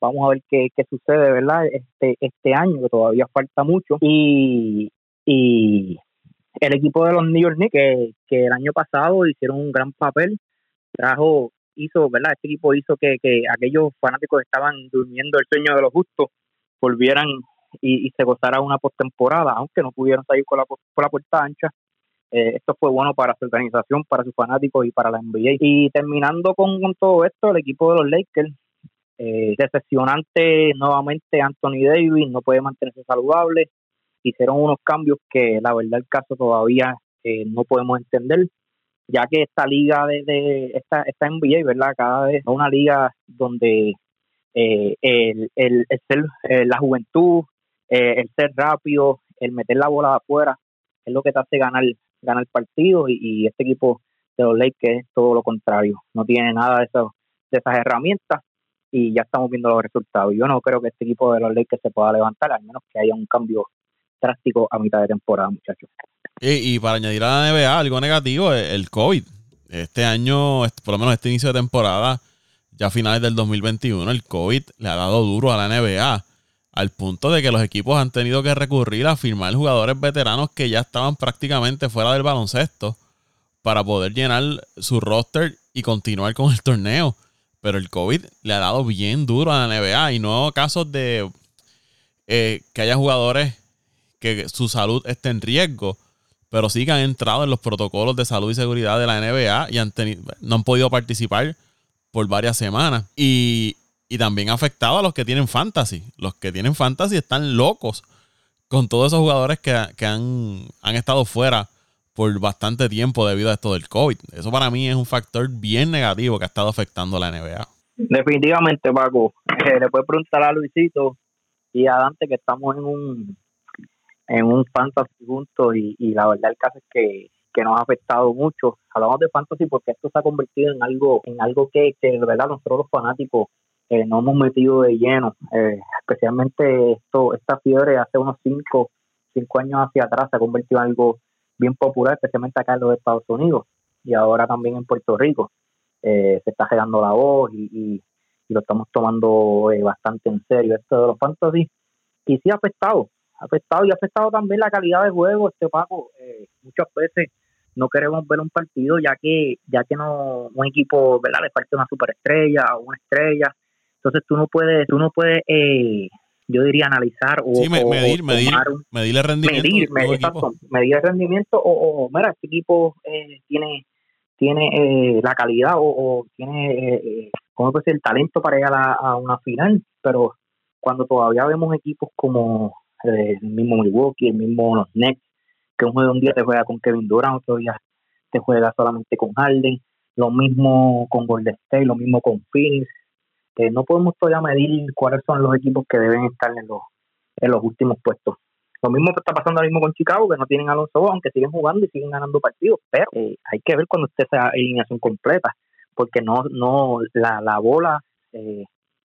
vamos a ver qué, qué sucede, ¿verdad? Este, este año, que todavía falta mucho. Y el equipo de los New York Knicks, que, que el año pasado hicieron un gran papel, trajo, hizo, ¿verdad? Este equipo hizo que, que aquellos fanáticos que estaban durmiendo el sueño de los justos volvieran y, se gozara una postemporada, aunque no pudieron salir con la, por la puerta ancha. Eh, esto fue bueno para su organización, para sus fanáticos y para la NBA. Y terminando con, todo esto, el equipo de los Lakers, eh, decepcionante nuevamente Anthony Davis, no puede mantenerse saludable. Hicieron unos cambios que la verdad el caso todavía eh, no podemos entender, ya que esta liga de, esta, esta NBA, ¿verdad? Cada vez es una liga donde eh, el, el, ser, la juventud, el ser rápido, el meter la bola afuera, es lo que te hace ganar gana el partido y, este equipo de los Lakers es todo lo contrario, no tiene nada de, eso, de esas herramientas y ya estamos viendo los resultados. Yo no creo que este equipo de los Lakers se pueda levantar, al menos que haya un cambio drástico a mitad de temporada, muchachos. Y, para añadir a la NBA algo negativo, el COVID. Este año, por lo menos este inicio de temporada, ya a finales del 2021, el COVID le ha dado duro a la NBA al punto de que los equipos han tenido que recurrir a firmar jugadores veteranos que ya estaban prácticamente fuera del baloncesto para poder llenar su roster y continuar con el torneo. Pero el COVID le ha dado bien duro a la NBA y no casos de eh, que haya jugadores que su salud esté en riesgo, pero sí que han entrado en los protocolos de salud y seguridad de la NBA y han no han podido participar por varias semanas. Y y también ha afectado a los que tienen fantasy. Los que tienen fantasy están locos con todos esos jugadores que, han, han, estado fuera por bastante tiempo debido a esto del COVID. Eso para mí es un factor bien negativo que ha estado afectando a la NBA. Definitivamente, Paco. Eh, le puedes preguntar a Luisito y a Dante que estamos en un en un fantasy juntos y, la verdad el caso es que, que nos ha afectado mucho. Hablamos de fantasy porque esto se ha convertido en algo en algo que, que de verdad nosotros los fanáticos eh, no hemos metido de lleno, eh, especialmente esto, esta fiebre hace unos 5 cinco, años hacia atrás se ha convertido en algo bien popular, especialmente acá en los Estados Unidos y ahora también en Puerto Rico. Eh, se está quedando la voz y, lo estamos tomando bastante en serio esto de los fantasy y sí ha afectado, afectado y ha afectado también la calidad de juego, este Paco, muchas veces no queremos ver un partido ya que ya que no un equipo verdad le falta una superestrella o una estrella entonces tú no puedes, tú no puedes, eh, yo diría analizar o, medir, medir, medir el rendimiento. Medir, el rendimiento o, mira, este equipo eh, tiene tiene eh, la calidad o, tiene, eh, ¿cómo puede ser? El talento para llegar a, una final, pero cuando todavía vemos equipos como el mismo Milwaukee, el mismo los Nets, que un día te juega con Kevin Durant, otro día te juega solamente con Harden, lo mismo con Golden State, lo mismo con Phoenix, no podemos todavía medir cuáles son los equipos que deben estar en los, en los últimos puestos. Lo mismo está pasando ahora mismo con Chicago, que no tienen Alonso, aunque siguen jugando y siguen ganando partidos, pero eh, hay que ver cuando esté esa alineación completa, porque no, no, la, la bola eh,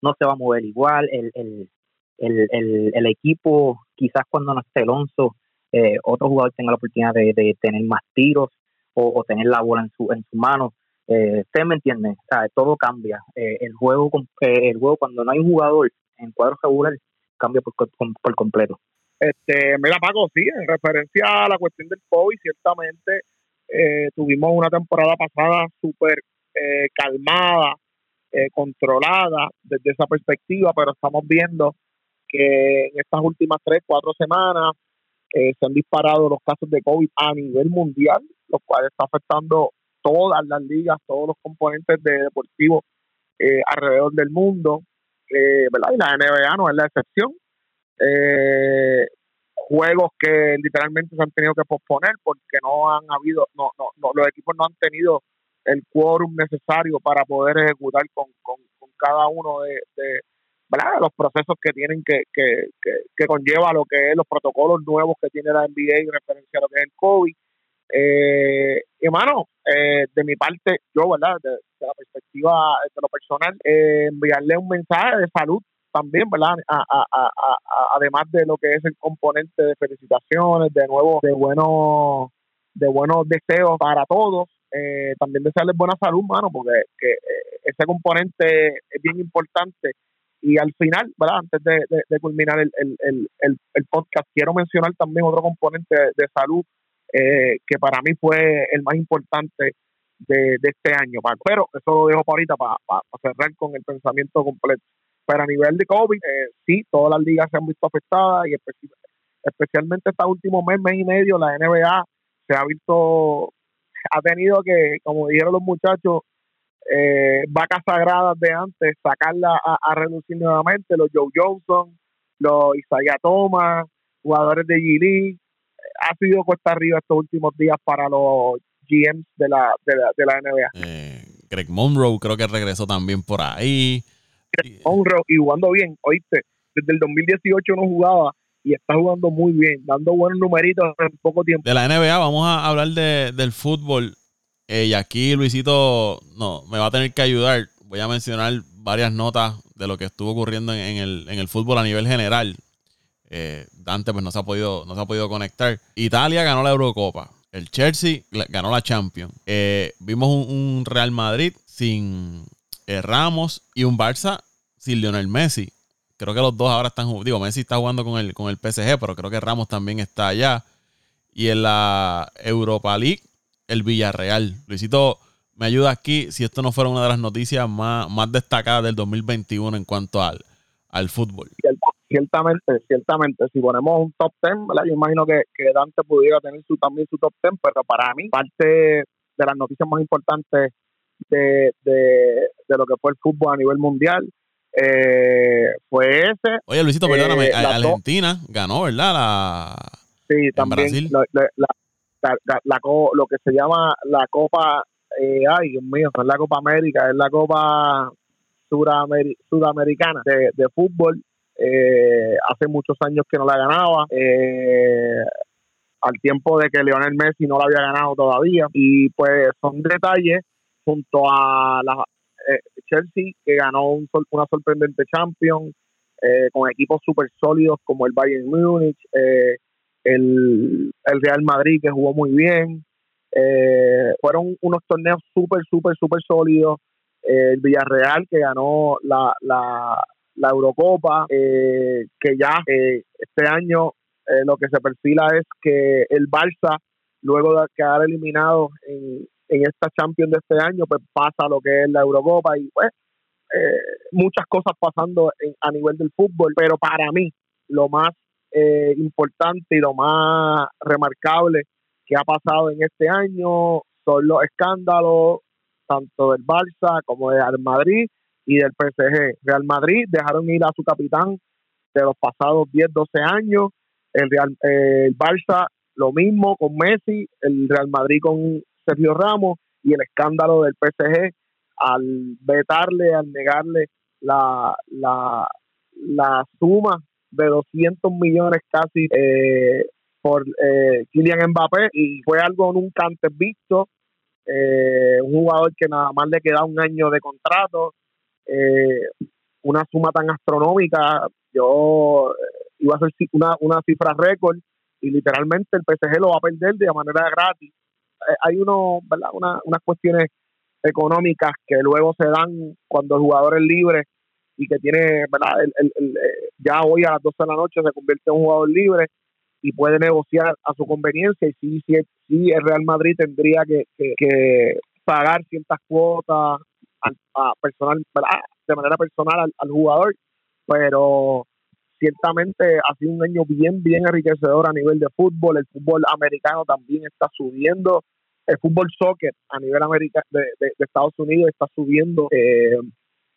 no se va a mover igual, el, el, el, el, equipo, quizás cuando no esté Alonso, eh, otro jugador tenga la oportunidad de, de tener más tiros o, o, tener la bola en su, en su mano eh, usted me entiende, o sea, todo cambia. Eh, el juego eh, el juego cuando no hay un jugador en cuadro regular cambia por, completo. Este, mira Paco, sí, en referencia a la cuestión del COVID, ciertamente eh, tuvimos una temporada pasada súper calmada, controlada desde esa perspectiva, pero estamos viendo que en estas últimas tres, cuatro semanas se han disparado los casos de COVID a nivel mundial, lo cual está afectando todas las ligas, todos los componentes de deportivo eh, alrededor del mundo, eh, ¿verdad? Y la NBA no es la excepción. Eh, juegos que literalmente se han tenido que posponer porque no han habido, no, no, no los equipos no han tenido el quórum necesario para poder ejecutar con, con, cada uno de, de, los procesos que tienen que, que, que, que, conlleva lo que es los protocolos nuevos que tiene la NBA en referencia a lo que es el COVID eh, hermano, eh, de mi parte, yo, ¿verdad? De, la perspectiva de lo personal, eh, enviarle un mensaje de salud también, ¿verdad? además de lo que es el componente de felicitaciones, de nuevo, de buenos, de buenos deseos para todos. Eh, también desearles buena salud, mano, porque que, ese componente es bien importante y al final, ¿verdad? antes de, culminar el, podcast, quiero mencionar también otro componente de, salud eh, que para mí fue el más importante de, este año. Pero eso lo dejo para ahorita para, cerrar con el pensamiento completo. Pero a nivel de COVID, eh, sí, todas las ligas se han visto afectadas y especialmente este último mes, mes y medio, la NBA se ha visto, ha tenido que, como dijeron los muchachos, eh, vacas sagradas de antes, sacarla a, reducir nuevamente, los Joe Johnson, los Isaiah Thomas, jugadores de G ha sido cuesta arriba estos últimos días para los GMs de la, de la, de la NBA. Eh, Greg Monroe creo que regresó también por ahí. Greg Monroe y jugando bien, oíste, desde el 2018 no jugaba y está jugando muy bien, dando buenos numeritos en poco tiempo. De la NBA vamos a hablar de, del fútbol. Eh, y aquí Luisito no, me va a tener que ayudar. Voy a mencionar varias notas de lo que estuvo ocurriendo en, el, en el fútbol a nivel general. Eh, Dante pues no se ha podido, no se ha podido conectar. Italia ganó la Eurocopa. El Chelsea ganó la Champions. Eh, vimos un, Real Madrid sin Ramos y un Barça sin Lionel Messi. Creo que los dos ahora están Digo, Messi está jugando con el, con el PSG, pero creo que Ramos también está allá. Y en la Europa League el Villarreal. Luisito, me ayuda aquí si esto no fuera una de las noticias más, más destacadas del 2021 en cuanto al, al fútbol. Ciertamente, ciertamente. Si ponemos un top 10, yo imagino que, Dante pudiera tener su, también su top 10, pero para mí, parte de las noticias más importantes de, de, lo que fue el fútbol a nivel mundial eh, fue ese. Oye, Luisito, perdóname, eh, Argentina ganó, ¿verdad? La, sí, también. la, la, lo que se llama la Copa, eh, ay Dios mío, no es la Copa América, es la Copa Sudamericana de, fútbol. Eh, hace muchos años que no la ganaba. Eh, al tiempo de que Lionel Messi no la había ganado todavía. Y pues son detalles junto a la Chelsea, que ganó un, una sorprendente Champions, con equipos súper sólidos como el Bayern Múnich, el, Real Madrid que jugó muy bien. Eh, fueron unos torneos súper, súper, súper sólidos. Eh, el Villarreal que ganó la, la, la Eurocopa, eh, que ya este año lo que se perfila es que el Barça, luego de quedar eliminado en, en esta Champions de este año, pues pasa lo que es la Eurocopa y pues muchas cosas pasando a nivel del fútbol, pero para mí lo más eh, importante y lo más remarcable que ha pasado en este año son los escándalos tanto del Barça como del Madrid y del PSG. Real Madrid dejaron ir a su capitán de los pasados 10, 12 años. El, Real, el lo mismo con Messi, el Real Madrid con Sergio Ramos y el escándalo del PSG al vetarle, al negarle la, la, la suma de 200 millones casi eh, por eh, Kylian Mbappé y fue algo nunca antes visto. Eh, un jugador que nada más le queda un año de contrato, eh, una suma tan astronómica, yo iba a ser una, una cifra récord y literalmente el PSG lo va a perder de manera gratis. hay uno, ¿verdad? Una, unas cuestiones económicas que luego se dan cuando el jugador es libre y que tiene, ¿verdad? El, eh, ya hoy a las 12 de la noche se convierte en un jugador libre y puede negociar a su conveniencia y sí, sí, sí el Real Madrid tendría que, que, pagar ciertas cuotas a, personal, de manera personal al, jugador, pero ciertamente ha sido un año bien, bien enriquecedor a nivel de fútbol. El fútbol americano también está subiendo. El fútbol soccer a nivel america, de, de, Estados Unidos está subiendo. Eh,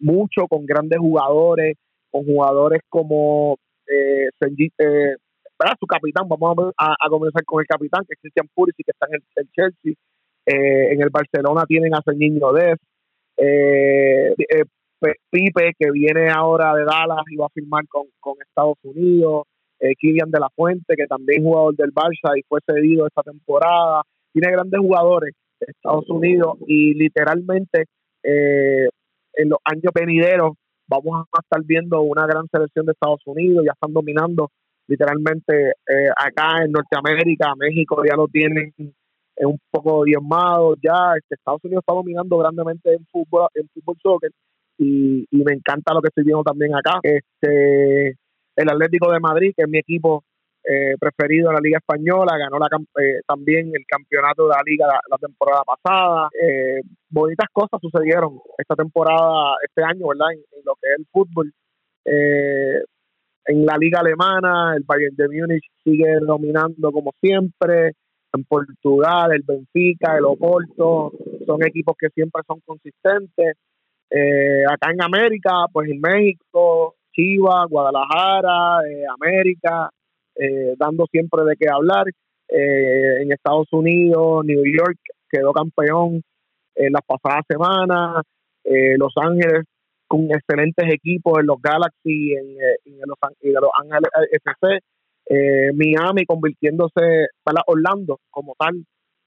mucho con grandes jugadores, con jugadores como eh, eh su capitán, vamos a, comenzar con el capitán, que es Christian Pulisic, que está en el, Chelsea, eh, en el Barcelona tienen a Niño Dez, eh, eh Pipe, que viene ahora de Dallas y va a firmar con, con Estados Unidos, eh, Kylian de la Fuente, que también es jugador del Barça y fue cedido esta temporada, tiene grandes jugadores de Estados Unidos y literalmente eh, en los años venideros vamos a estar viendo una gran selección de Estados Unidos, ya están dominando literalmente eh, acá en Norteamérica, México ya lo tienen un poco diezmado ya, este, Estados Unidos está dominando grandemente en fútbol, en fútbol soccer y, y me encanta lo que estoy viendo también acá. Este, el Atlético de Madrid, que es mi equipo eh, preferido en la Liga Española, ganó la, eh, también el campeonato de la Liga la, temporada pasada. Eh, bonitas cosas sucedieron esta temporada, este año, ¿verdad? En, lo que es el fútbol. en la Liga Alemana, el Bayern de Múnich sigue dominando como siempre. En Portugal, el Benfica, el Oporto, son equipos que siempre son consistentes. acá en América, pues en México, Chivas, Guadalajara, América, eh, dando siempre de qué hablar. Eh, en Estados Unidos, New York quedó campeón en las pasadas semanas. Eh, los Ángeles con excelentes equipos en los Galaxy, en, los, Ángeles FC. Miami convirtiéndose, para Orlando como tal,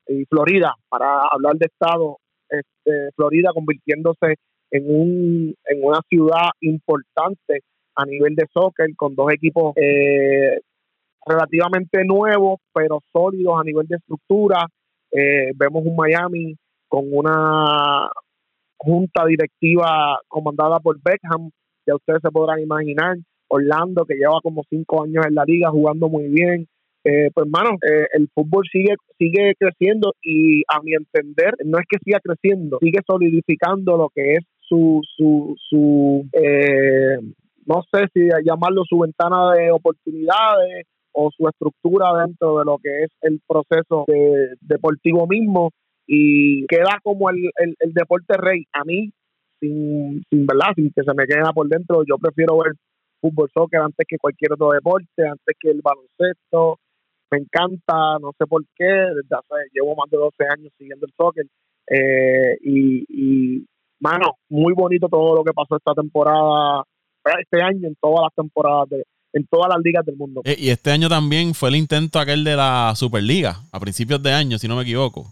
y Florida, para hablar de estado, este, Florida convirtiéndose en, un, en una ciudad importante a nivel de soccer, con dos equipos eh, relativamente nuevos, pero sólidos a nivel de estructura. Eh, vemos un Miami con una junta directiva comandada por Beckham, ya ustedes se podrán imaginar. Orlando, que lleva como cinco años en la liga jugando muy bien. Eh, pues, hermano, eh, el fútbol sigue sigue creciendo y a mi entender no es que siga creciendo, sigue solidificando lo que es su, su, su no sé si llamarlo su ventana de oportunidades o su estructura dentro de lo que es el proceso deportivo mismo y queda como el, el, deporte rey. A mí, sin, sin verdad, sin que se me quede por dentro, yo prefiero ver fútbol soccer antes que cualquier otro deporte, antes que el baloncesto. Me encanta, no sé por qué, desde llevo más de 12 años siguiendo el soccer. Eh, y, y, mano, muy bonito todo lo que pasó esta temporada, este año, en todas las temporadas de, en todas las ligas del mundo. Eh, y este año también fue el intento aquel de la Superliga, a principios de año, si no me equivoco.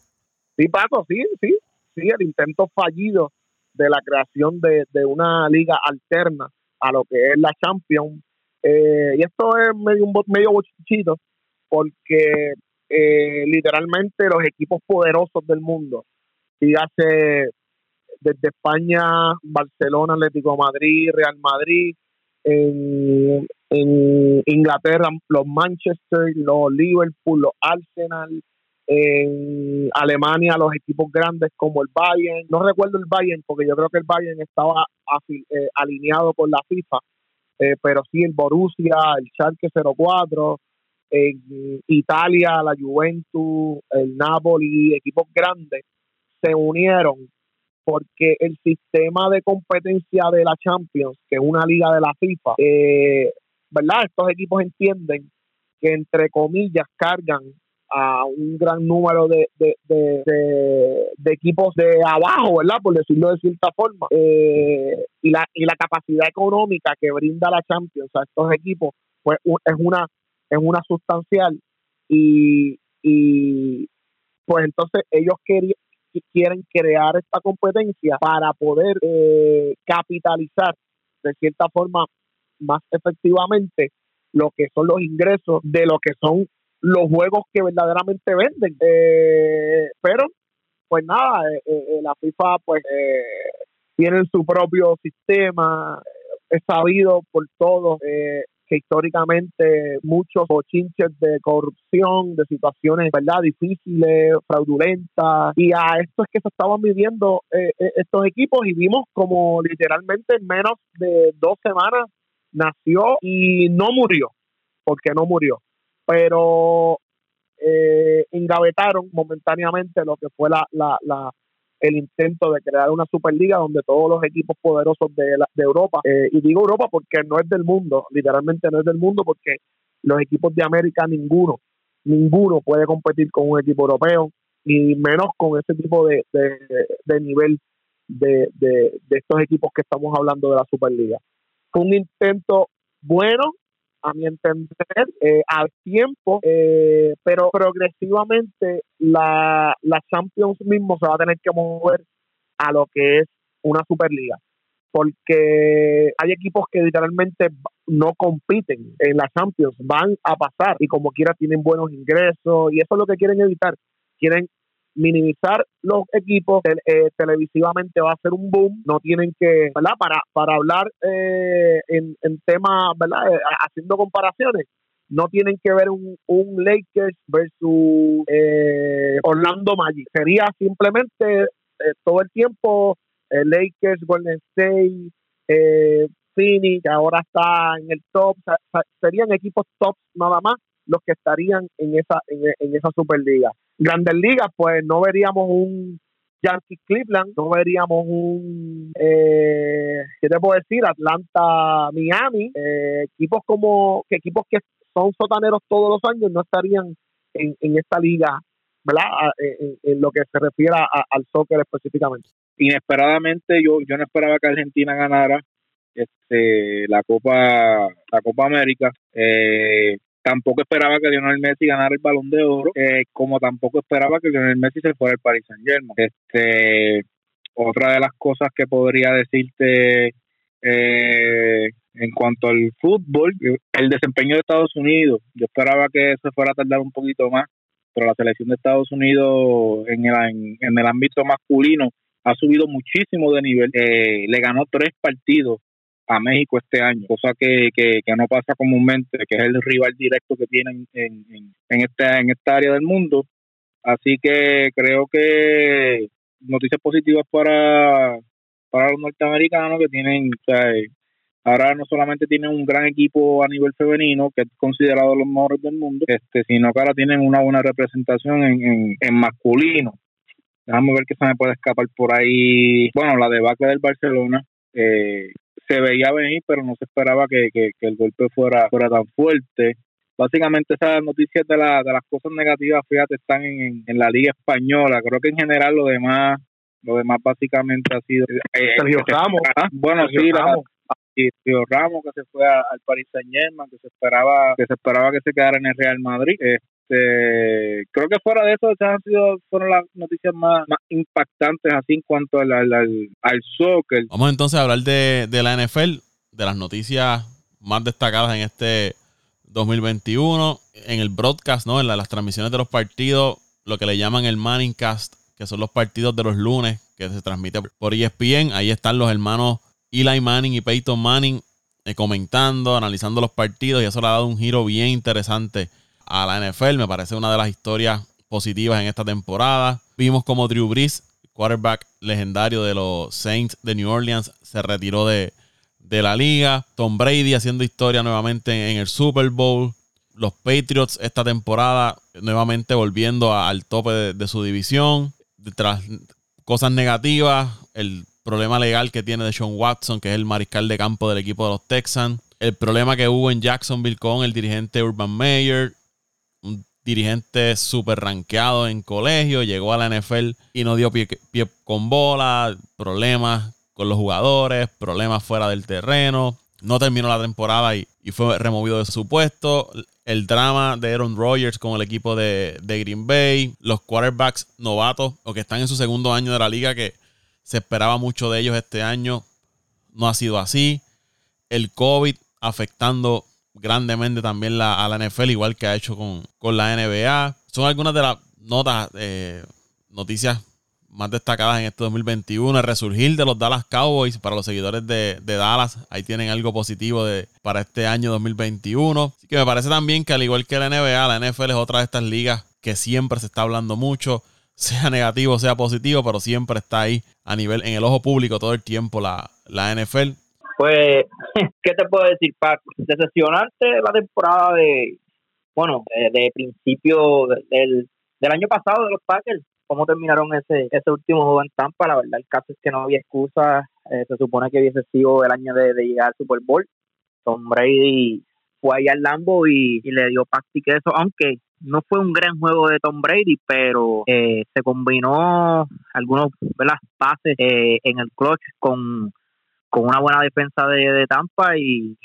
Sí, Paco, sí, sí, sí, el intento fallido de la creación de, una liga alterna a lo que es la Champions. Eh, y esto es medio un medio bochichito, porque eh, literalmente los equipos poderosos del mundo, hace desde España, Barcelona, Atlético Madrid, Real Madrid, en, en Inglaterra los Manchester, los Liverpool, los Arsenal, en Alemania los equipos grandes como el Bayern, no recuerdo el Bayern porque yo creo que el Bayern estaba eh, alineado con la FIFA, eh, pero sí el Borussia, el Schalke 04, en Italia la Juventus, el Napoli, equipos grandes se unieron porque el sistema de competencia de la Champions, que es una liga de la FIFA, eh, ¿verdad? Estos equipos entienden que entre comillas cargan a un gran número de, de, equipos de abajo, ¿verdad? Por decirlo de cierta forma. Eh, y, la, y la capacidad económica que brinda la Champions a estos equipos pues es una es una sustancial y, y pues entonces ellos querían quieren crear esta competencia para poder eh, capitalizar de cierta forma más efectivamente lo que son los ingresos de lo que son los juegos que verdaderamente venden. Eh, pero, pues nada, eh, la FIFA pues tiene su propio sistema, es sabido por todos que históricamente muchos chinches de corrupción, de situaciones, ¿verdad?, difíciles, fraudulentas, y a esto es que se estaban viviendo eh, eh, estos equipos y vimos como literalmente en menos de dos semanas nació y no murió, porque no murió, pero eh, engavetaron momentáneamente lo que fue la, la, la, el intento de crear una superliga donde todos los equipos poderosos de, de Europa, eh, y digo Europa porque no es del mundo, literalmente no es del mundo porque los equipos de América ninguno, ninguno puede competir con un equipo europeo, ni menos con ese tipo de, de, nivel de, de, estos equipos que estamos hablando de la Superliga. Fue un intento bueno, a mi entender, eh, al tiempo, eh, pero progresivamente la, la Champions mismo se va a tener que mover a lo que es una Superliga. Porque hay equipos que literalmente no compiten en la Champions, van a pasar y como quiera tienen buenos ingresos y eso es lo que quieren evitar. Quieren minimizar los equipos eh, televisivamente va a ser un boom. No tienen que verdad para para hablar eh, en, en temas verdad eh, haciendo comparaciones no tienen que ver un, Lakers versus Orlando Magic. Sería simplemente todo el tiempo Lakers Golden State Phoenix ahora está en el top. Serían equipos top nada más los que estarían en esa en esa superliga grandes ligas, pues no veríamos un Yankee Cleveland, no veríamos un, eh, ¿qué te puedo decir? Atlanta, Miami, eh, equipos como, que equipos que son sotaneros todos los años no estarían en, en esta liga, ¿verdad? En, lo que se refiere al soccer específicamente. Inesperadamente yo, yo no esperaba que Argentina ganara este, la Copa la Copa América. Eh, tampoco esperaba que Lionel Messi ganara el balón de oro, eh, como tampoco esperaba que Lionel Messi se fuera al Paris Saint Germain. Este, otra de las cosas que podría decirte eh, en cuanto al fútbol, el desempeño de Estados Unidos, yo esperaba que se fuera a tardar un poquito más, pero la selección de Estados Unidos en el, en, el ámbito masculino ha subido muchísimo de nivel. Eh, le ganó tres partidos a México este año, cosa que, que, no pasa comúnmente, que es el rival directo que tienen en, en, en, esta, en esta área del mundo. Así que creo que noticias positivas para, para los norteamericanos que tienen, o sea, ahora no solamente tienen un gran equipo a nivel femenino, que es considerado los mejores del mundo, este, sino que ahora tienen una buena representación en, en, en masculino. Déjame ver qué se me puede escapar por ahí. Bueno, la debacle del Barcelona, eh, se veía venir, pero no se esperaba que, el golpe fuera, fuera tan fuerte. Básicamente esas noticias de, la, de las cosas negativas, fíjate, están en, en la Liga Española. Creo que en general lo demás lo demás básicamente ha sido... Eh, Sergio Ramos. Bueno, sí, Ramos. Sergio Ramos que se fue al Paris Saint Germain, que se esperaba que se esperaba que se quedara en el Real Madrid. Este, creo que fuera de eso han sido fueron las noticias más, impactantes así en cuanto al, al, al, soccer. Vamos entonces a hablar de, de la NFL, de las noticias más destacadas en este 2021, en el broadcast, ¿no? En las transmisiones de los partidos, lo que le llaman el Manning Cast, que son los partidos de los lunes que se transmite por ESPN. Ahí están los hermanos Eli Manning y Peyton Manning eh, comentando, analizando los partidos y eso le ha dado un giro bien interesante a la NFL. Me parece una de las historias positivas en esta temporada. Vimos como Drew Brees, quarterback legendario de los Saints de New Orleans, se retiró de, la liga. Tom Brady haciendo historia nuevamente en el Super Bowl. Los Patriots esta temporada nuevamente volviendo al tope de, su división. Tras cosas negativas, el problema legal que tiene de Sean Watson, que es el mariscal de campo del equipo de los Texans. El problema que hubo en Jacksonville con el dirigente Urban Meyer dirigente súper rankeado en colegio, llegó a la NFL y no dio pie, con bola, problemas con los jugadores, problemas fuera del terreno, no terminó la temporada y, fue removido de su puesto. El drama de Aaron Rodgers con el equipo de, de, Green Bay, los quarterbacks novatos o que están en su segundo año de la liga, que se esperaba mucho de ellos este año, no ha sido así. El COVID afectando grandemente también la, a la NFL, igual que ha hecho con, la NBA. Son algunas de las notas, eh, noticias más destacadas en este 2021. El resurgir de los Dallas Cowboys para los seguidores de, Dallas. Ahí tienen algo positivo de, para este año 2021. Así que me parece también que al igual que la NBA, la NFL es otra de estas ligas que siempre se está hablando mucho, sea negativo, sea positivo, pero siempre está ahí a nivel, en el ojo público todo el tiempo la, la NFL. Pues, ¿qué te puedo decir, Paco? Decepcionante la temporada de, bueno, de, principio del, del año pasado de los Packers. ¿Cómo terminaron ese, ese último juego en Tampa? La verdad, el caso es que no había excusa. Eh, se supone que hubiese sido el año de, llegar al Super Bowl. Tom Brady fue ahí al Lambo y, le dio que eso, aunque no fue un gran juego de Tom Brady, pero eh, se combinó algunos las pases eh, en el clutch con con una buena defensa de, Tampa y,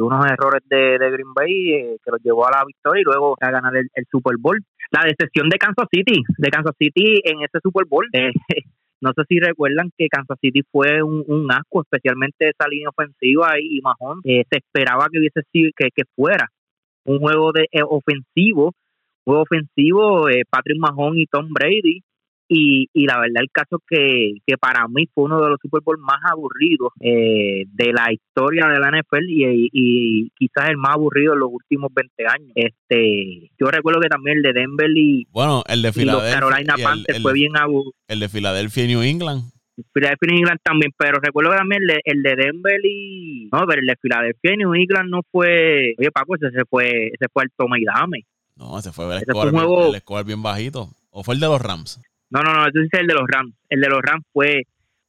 unos errores de, Green Bay eh, que los llevó a la victoria y luego a ganar el, Super Bowl. La decepción de Kansas City, de Kansas City en ese Super Bowl. Eh, no sé si recuerdan que Kansas City fue un, asco, especialmente esa línea ofensiva y, Mahón. Eh, se esperaba que hubiese sido que, que fuera un juego de ofensivo, juego ofensivo, Patrick Mahón y Tom Brady Y, y la verdad el caso es que, que para mí fue uno de los Super Bowl más aburridos eh, de la historia de la NFL y, y, quizás el más aburrido en los últimos 20 años. Este, yo recuerdo que también el de Denver y, bueno, el de Filadelfia, Carolina Panthers fue bien aburrido. El de Filadelfia y New England. Philadelphia y New England también, pero recuerdo que también el de, el de Denver y no, pero el de Filadelfia y New England no fue, oye Paco, ese se fue, ese fue el toma y dame. No, ese fue el, score, juego... el score bien bajito. ¿O fue el de los Rams? No, no, no, ese es el de los Rams. El de los Rams fue,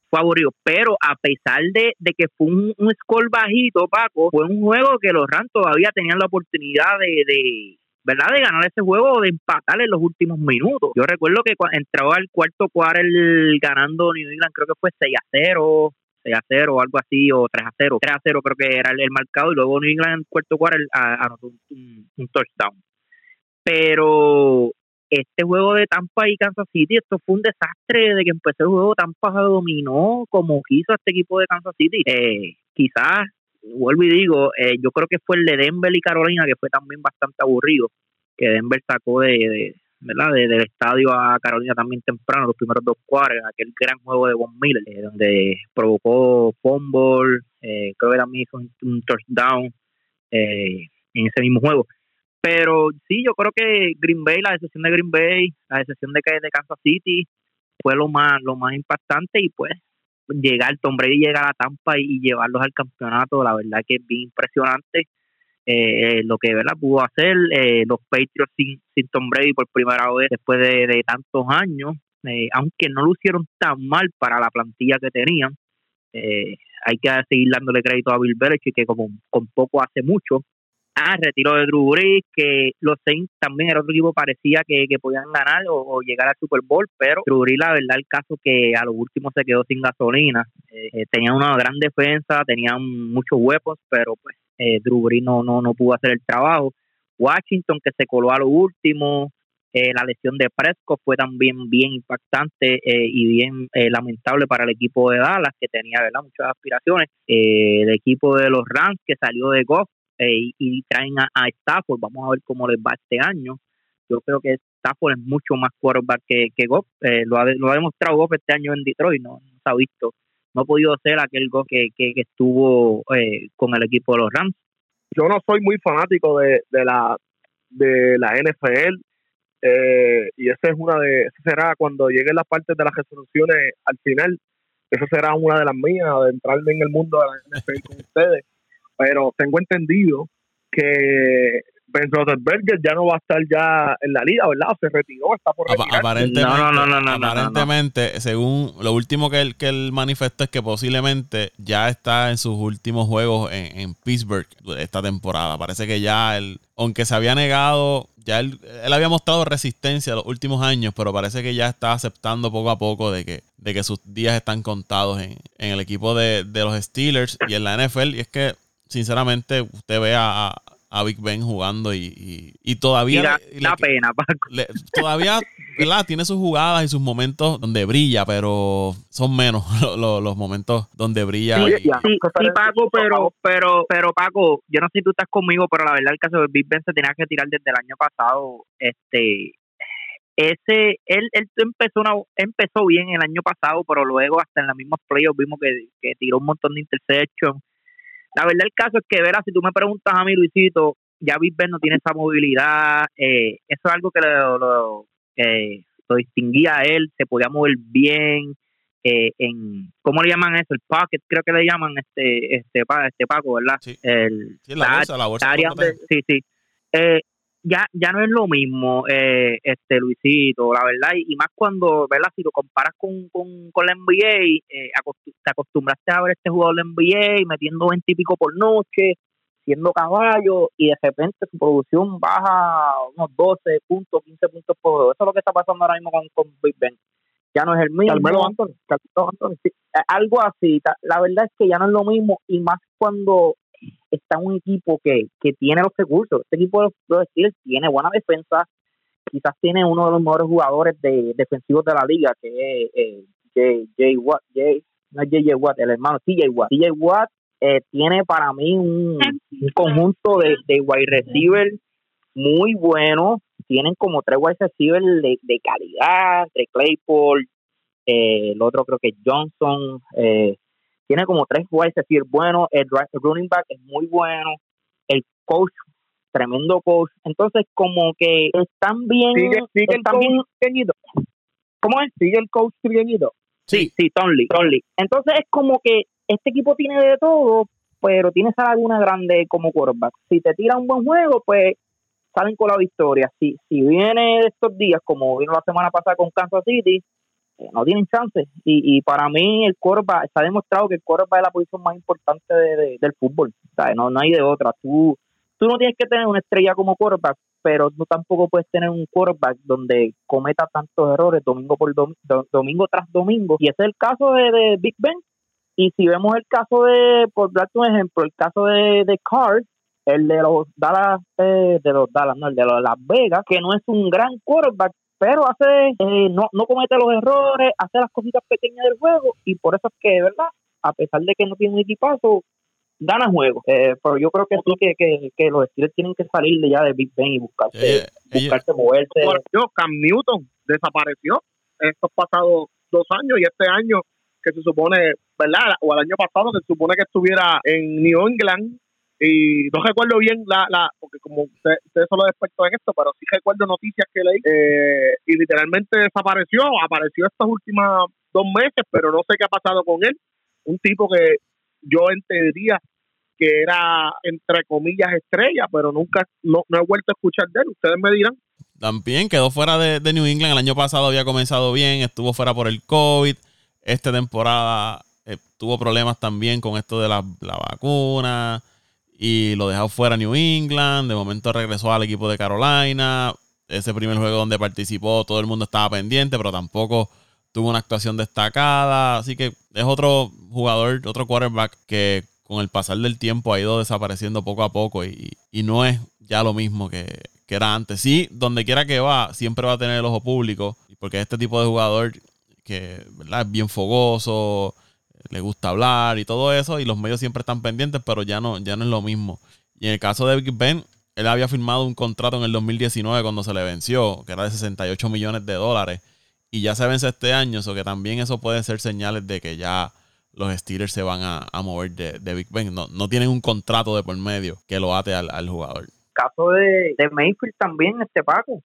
fue aburrido. Pero a pesar de, de que fue un, score bajito, Paco, fue un juego que los Rams todavía tenían la oportunidad de, de ¿verdad? De ganar ese juego o de empatar en los últimos minutos. Yo recuerdo que entraba al cuarto cuarto ganando New England, creo que fue 6 a 0, 6 a 0 o algo así, o 3 a 0. 3 a 0 creo que era el, marcado y luego New England en el cuarto cuarto anotó un, un touchdown. Pero este juego de Tampa y Kansas City, esto fue un desastre de que empezó el juego, Tampa dominó como quiso este equipo de Kansas City. Eh, quizás, vuelvo y digo, eh, yo creo que fue el de Denver y Carolina, que fue también bastante aburrido, que Denver sacó de, ¿verdad? del estadio a Carolina también temprano, los primeros dos cuartos, aquel gran juego de Von Miller, eh, donde provocó fumble, creo que también hizo un, touchdown en ese mismo juego. Pero sí, yo creo que Green Bay, la decisión de Green Bay, la decisión de, de Kansas City fue lo más lo más impactante y pues llegar, Tom Brady llegar a Tampa y, llevarlos al campeonato, la verdad que es bien impresionante eh, lo que ¿verdad? pudo hacer eh, los Patriots sin, sin Tom Brady por primera vez después de, tantos años, eh, aunque no lo hicieron tan mal para la plantilla que tenían. hay que seguir dándole crédito a Bill Belichick que como con poco hace mucho Ah, retiro de Drew Brees, que los Saints también era otro equipo parecía que, podían ganar o, llegar al Super Bowl, pero Drew Brees, la verdad, el caso que a lo último se quedó sin gasolina. Eh, eh, tenían una gran defensa, tenían muchos huevos, pero pues eh, Drew Brees no, no, no pudo hacer el trabajo. Washington, que se coló a lo último, eh, la lesión de Prescott fue también bien impactante y bien lamentable para el equipo de Dallas, que tenía ¿verdad? muchas aspiraciones. el equipo de los Rams, que salió de Goff, eh, y traen a, Stafford. Vamos a ver cómo les va este año. Yo creo que Stafford es mucho más quarterback que, que Goff. Eh, lo, ha, lo ha demostrado Goff este año en Detroit, no, se ha visto. No ha podido ser aquel Goff que, que, estuvo eh, con el equipo de los Rams. Yo no soy muy fanático de, de la de la NFL y esa es una de, esa será cuando lleguen las partes de las resoluciones al final, esa será una de las mías, de entrarme en el mundo de la NFL con ustedes pero tengo entendido que Ben Roethlisberger ya no va a estar ya en la liga, ¿verdad? Se retiró, está por Aparentemente, no, no, no, aparentemente según lo último que él, que él manifestó es que posiblemente ya está en sus últimos juegos en, Pittsburgh esta temporada. Parece que ya él, aunque se había negado, ya él, él, había mostrado resistencia los últimos años, pero parece que ya está aceptando poco a poco de que, de que sus días están contados en, en el equipo de, de los Steelers y en la NFL. Y es que sinceramente, usted ve a, Big Ben jugando y, y, todavía... la pena, Paco. todavía, ¿verdad? Tiene sus jugadas y sus momentos donde brilla, pero son menos los, momentos donde brilla. Sí, sí, Paco, pero, pero, pero Paco, yo no sé si tú estás conmigo, pero la verdad el caso de Big Ben se tenía que tirar desde el año pasado. Este, ese, él, él empezó una, empezó bien el año pasado, pero luego hasta en la misma playoffs vimos que, que tiró un montón de interceptions la verdad el caso es que, verás, si tú me preguntas a mí, Luisito, ya Big Ben no tiene esa movilidad, eh, eso es algo que lo, lo, lo distinguía a él, se podía mover bien, eh, en cómo le llaman eso el pocket creo que le llaman este este este Paco verdad sí. el la, bolsa, la bolsa sí sí. Eh, ya ya no es lo mismo eh, este Luisito la verdad y, más cuando verdad si lo comparas con, con, con la NBA eh, te acostumbraste a ver este jugador de NBA metiendo 20 y pico por noche siendo caballo y de repente su producción baja unos 12 puntos 15 puntos por juego. Eso es lo que está pasando ahora mismo con, con Big Ben. Ya no es el mismo. Carmelo Anthony, Anthony eh, algo así la verdad es que ya no es lo mismo y más cuando está un equipo que, que tiene los recursos. Este equipo de los, Steelers tiene buena defensa, quizás tiene uno de los mejores jugadores de, defensivos de la liga, que es eh, Jay, Watt, Jay, no J.J. Watt, el hermano TJ Watt. TJ Watt eh, tiene para mí un, conjunto de, de wide receiver muy bueno, tienen como tres wide receivers de, de calidad, entre Claypool, eh, el otro creo que Johnson, eh, tiene como tres wide receivers buenos, el, running back es muy bueno, el coach, tremendo coach, entonces como que están bien, sigue, el coach ¿Cómo es? Sigue el coach pequeñito. Sí, sí, Tonley, Tonley. Entonces es como que este equipo tiene de todo, pero tiene esa laguna grande como quarterback. Si te tira un buen juego, pues salen con la victoria. Si, si viene de estos días, como vino la semana pasada con Kansas City, no tienen chance. Y, y para mí el quarterback, está demostrado que el quarterback es la posición más importante de, del fútbol. No, no hay de otra. Tú, tú no tienes que tener una estrella como quarterback, pero tú tampoco puedes tener un quarterback donde cometa tantos errores domingo por domingo tras domingo. Y ese es el caso de, de Big Ben y si vemos el caso de, por darte un ejemplo, el caso de, de Cars, el de los Dallas, eh, de los Dallas, no, el de Las Vegas, que no es un gran quarterback, pero hace, eh, no, no comete los errores, hace las cositas pequeñas del juego, y por eso es que, ¿verdad? A pesar de que no tiene un equipazo, gana juego. Eh, pero yo creo que sí que, que, que, los Steelers tienen que salir de ya de Big Ben y buscarse, buscarse moverse. Cam Newton desapareció estos pasados dos años y este año que se supone, ¿verdad? O el año pasado que se supone que estuviera en New England y no recuerdo bien la, la porque como ustedes usted solo expertos en esto, pero sí recuerdo noticias que leí eh, y literalmente desapareció, apareció estas últimas dos meses, pero no sé qué ha pasado con él. Un tipo que yo entendería que era entre comillas estrella, pero nunca no, he vuelto a escuchar de él. Ustedes me dirán. También quedó fuera de, New England. El año pasado había comenzado bien, estuvo fuera por el COVID. Esta temporada eh, tuvo problemas también con esto de la, vacuna y lo dejó fuera New England. De momento regresó al equipo de Carolina. Ese primer juego donde participó, todo el mundo estaba pendiente, pero tampoco tuvo una actuación destacada. Así que es otro jugador, otro quarterback que con el pasar del tiempo ha ido desapareciendo poco a poco y, no es ya lo mismo que, que, era antes. Sí, donde quiera que va, siempre va a tener el ojo público, porque este tipo de jugador que ¿verdad? es bien fogoso, le gusta hablar y todo eso, y los medios siempre están pendientes, pero ya no, ya no es lo mismo. Y en el caso de Big Ben, él había firmado un contrato en el 2019 cuando se le venció, que era de 68 millones de dólares, y ya se vence este año, o que también eso puede ser señales de que ya los Steelers se van a, mover de, Big Ben. No, no tienen un contrato de por medio que lo ate al, al jugador. Caso de, de Mayfield también, este Paco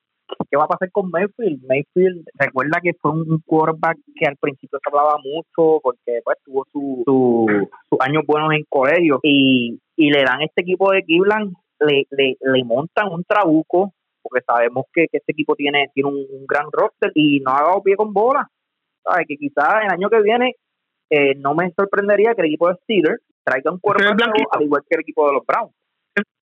¿Qué va a pasar con Mayfield? Mayfield, recuerda que fue un quarterback que al principio se hablaba mucho porque pues tuvo sus su, años buenos en colegio y, y le dan este equipo de Cleveland, le, le, le montan un trabuco porque sabemos que, este equipo tiene, tiene un, gran roster y no ha dado pie con bola. ¿Sabes? Que quizás el año que viene eh, no me sorprendería que el equipo de Steelers traiga un quarterback al igual que el equipo de los Browns.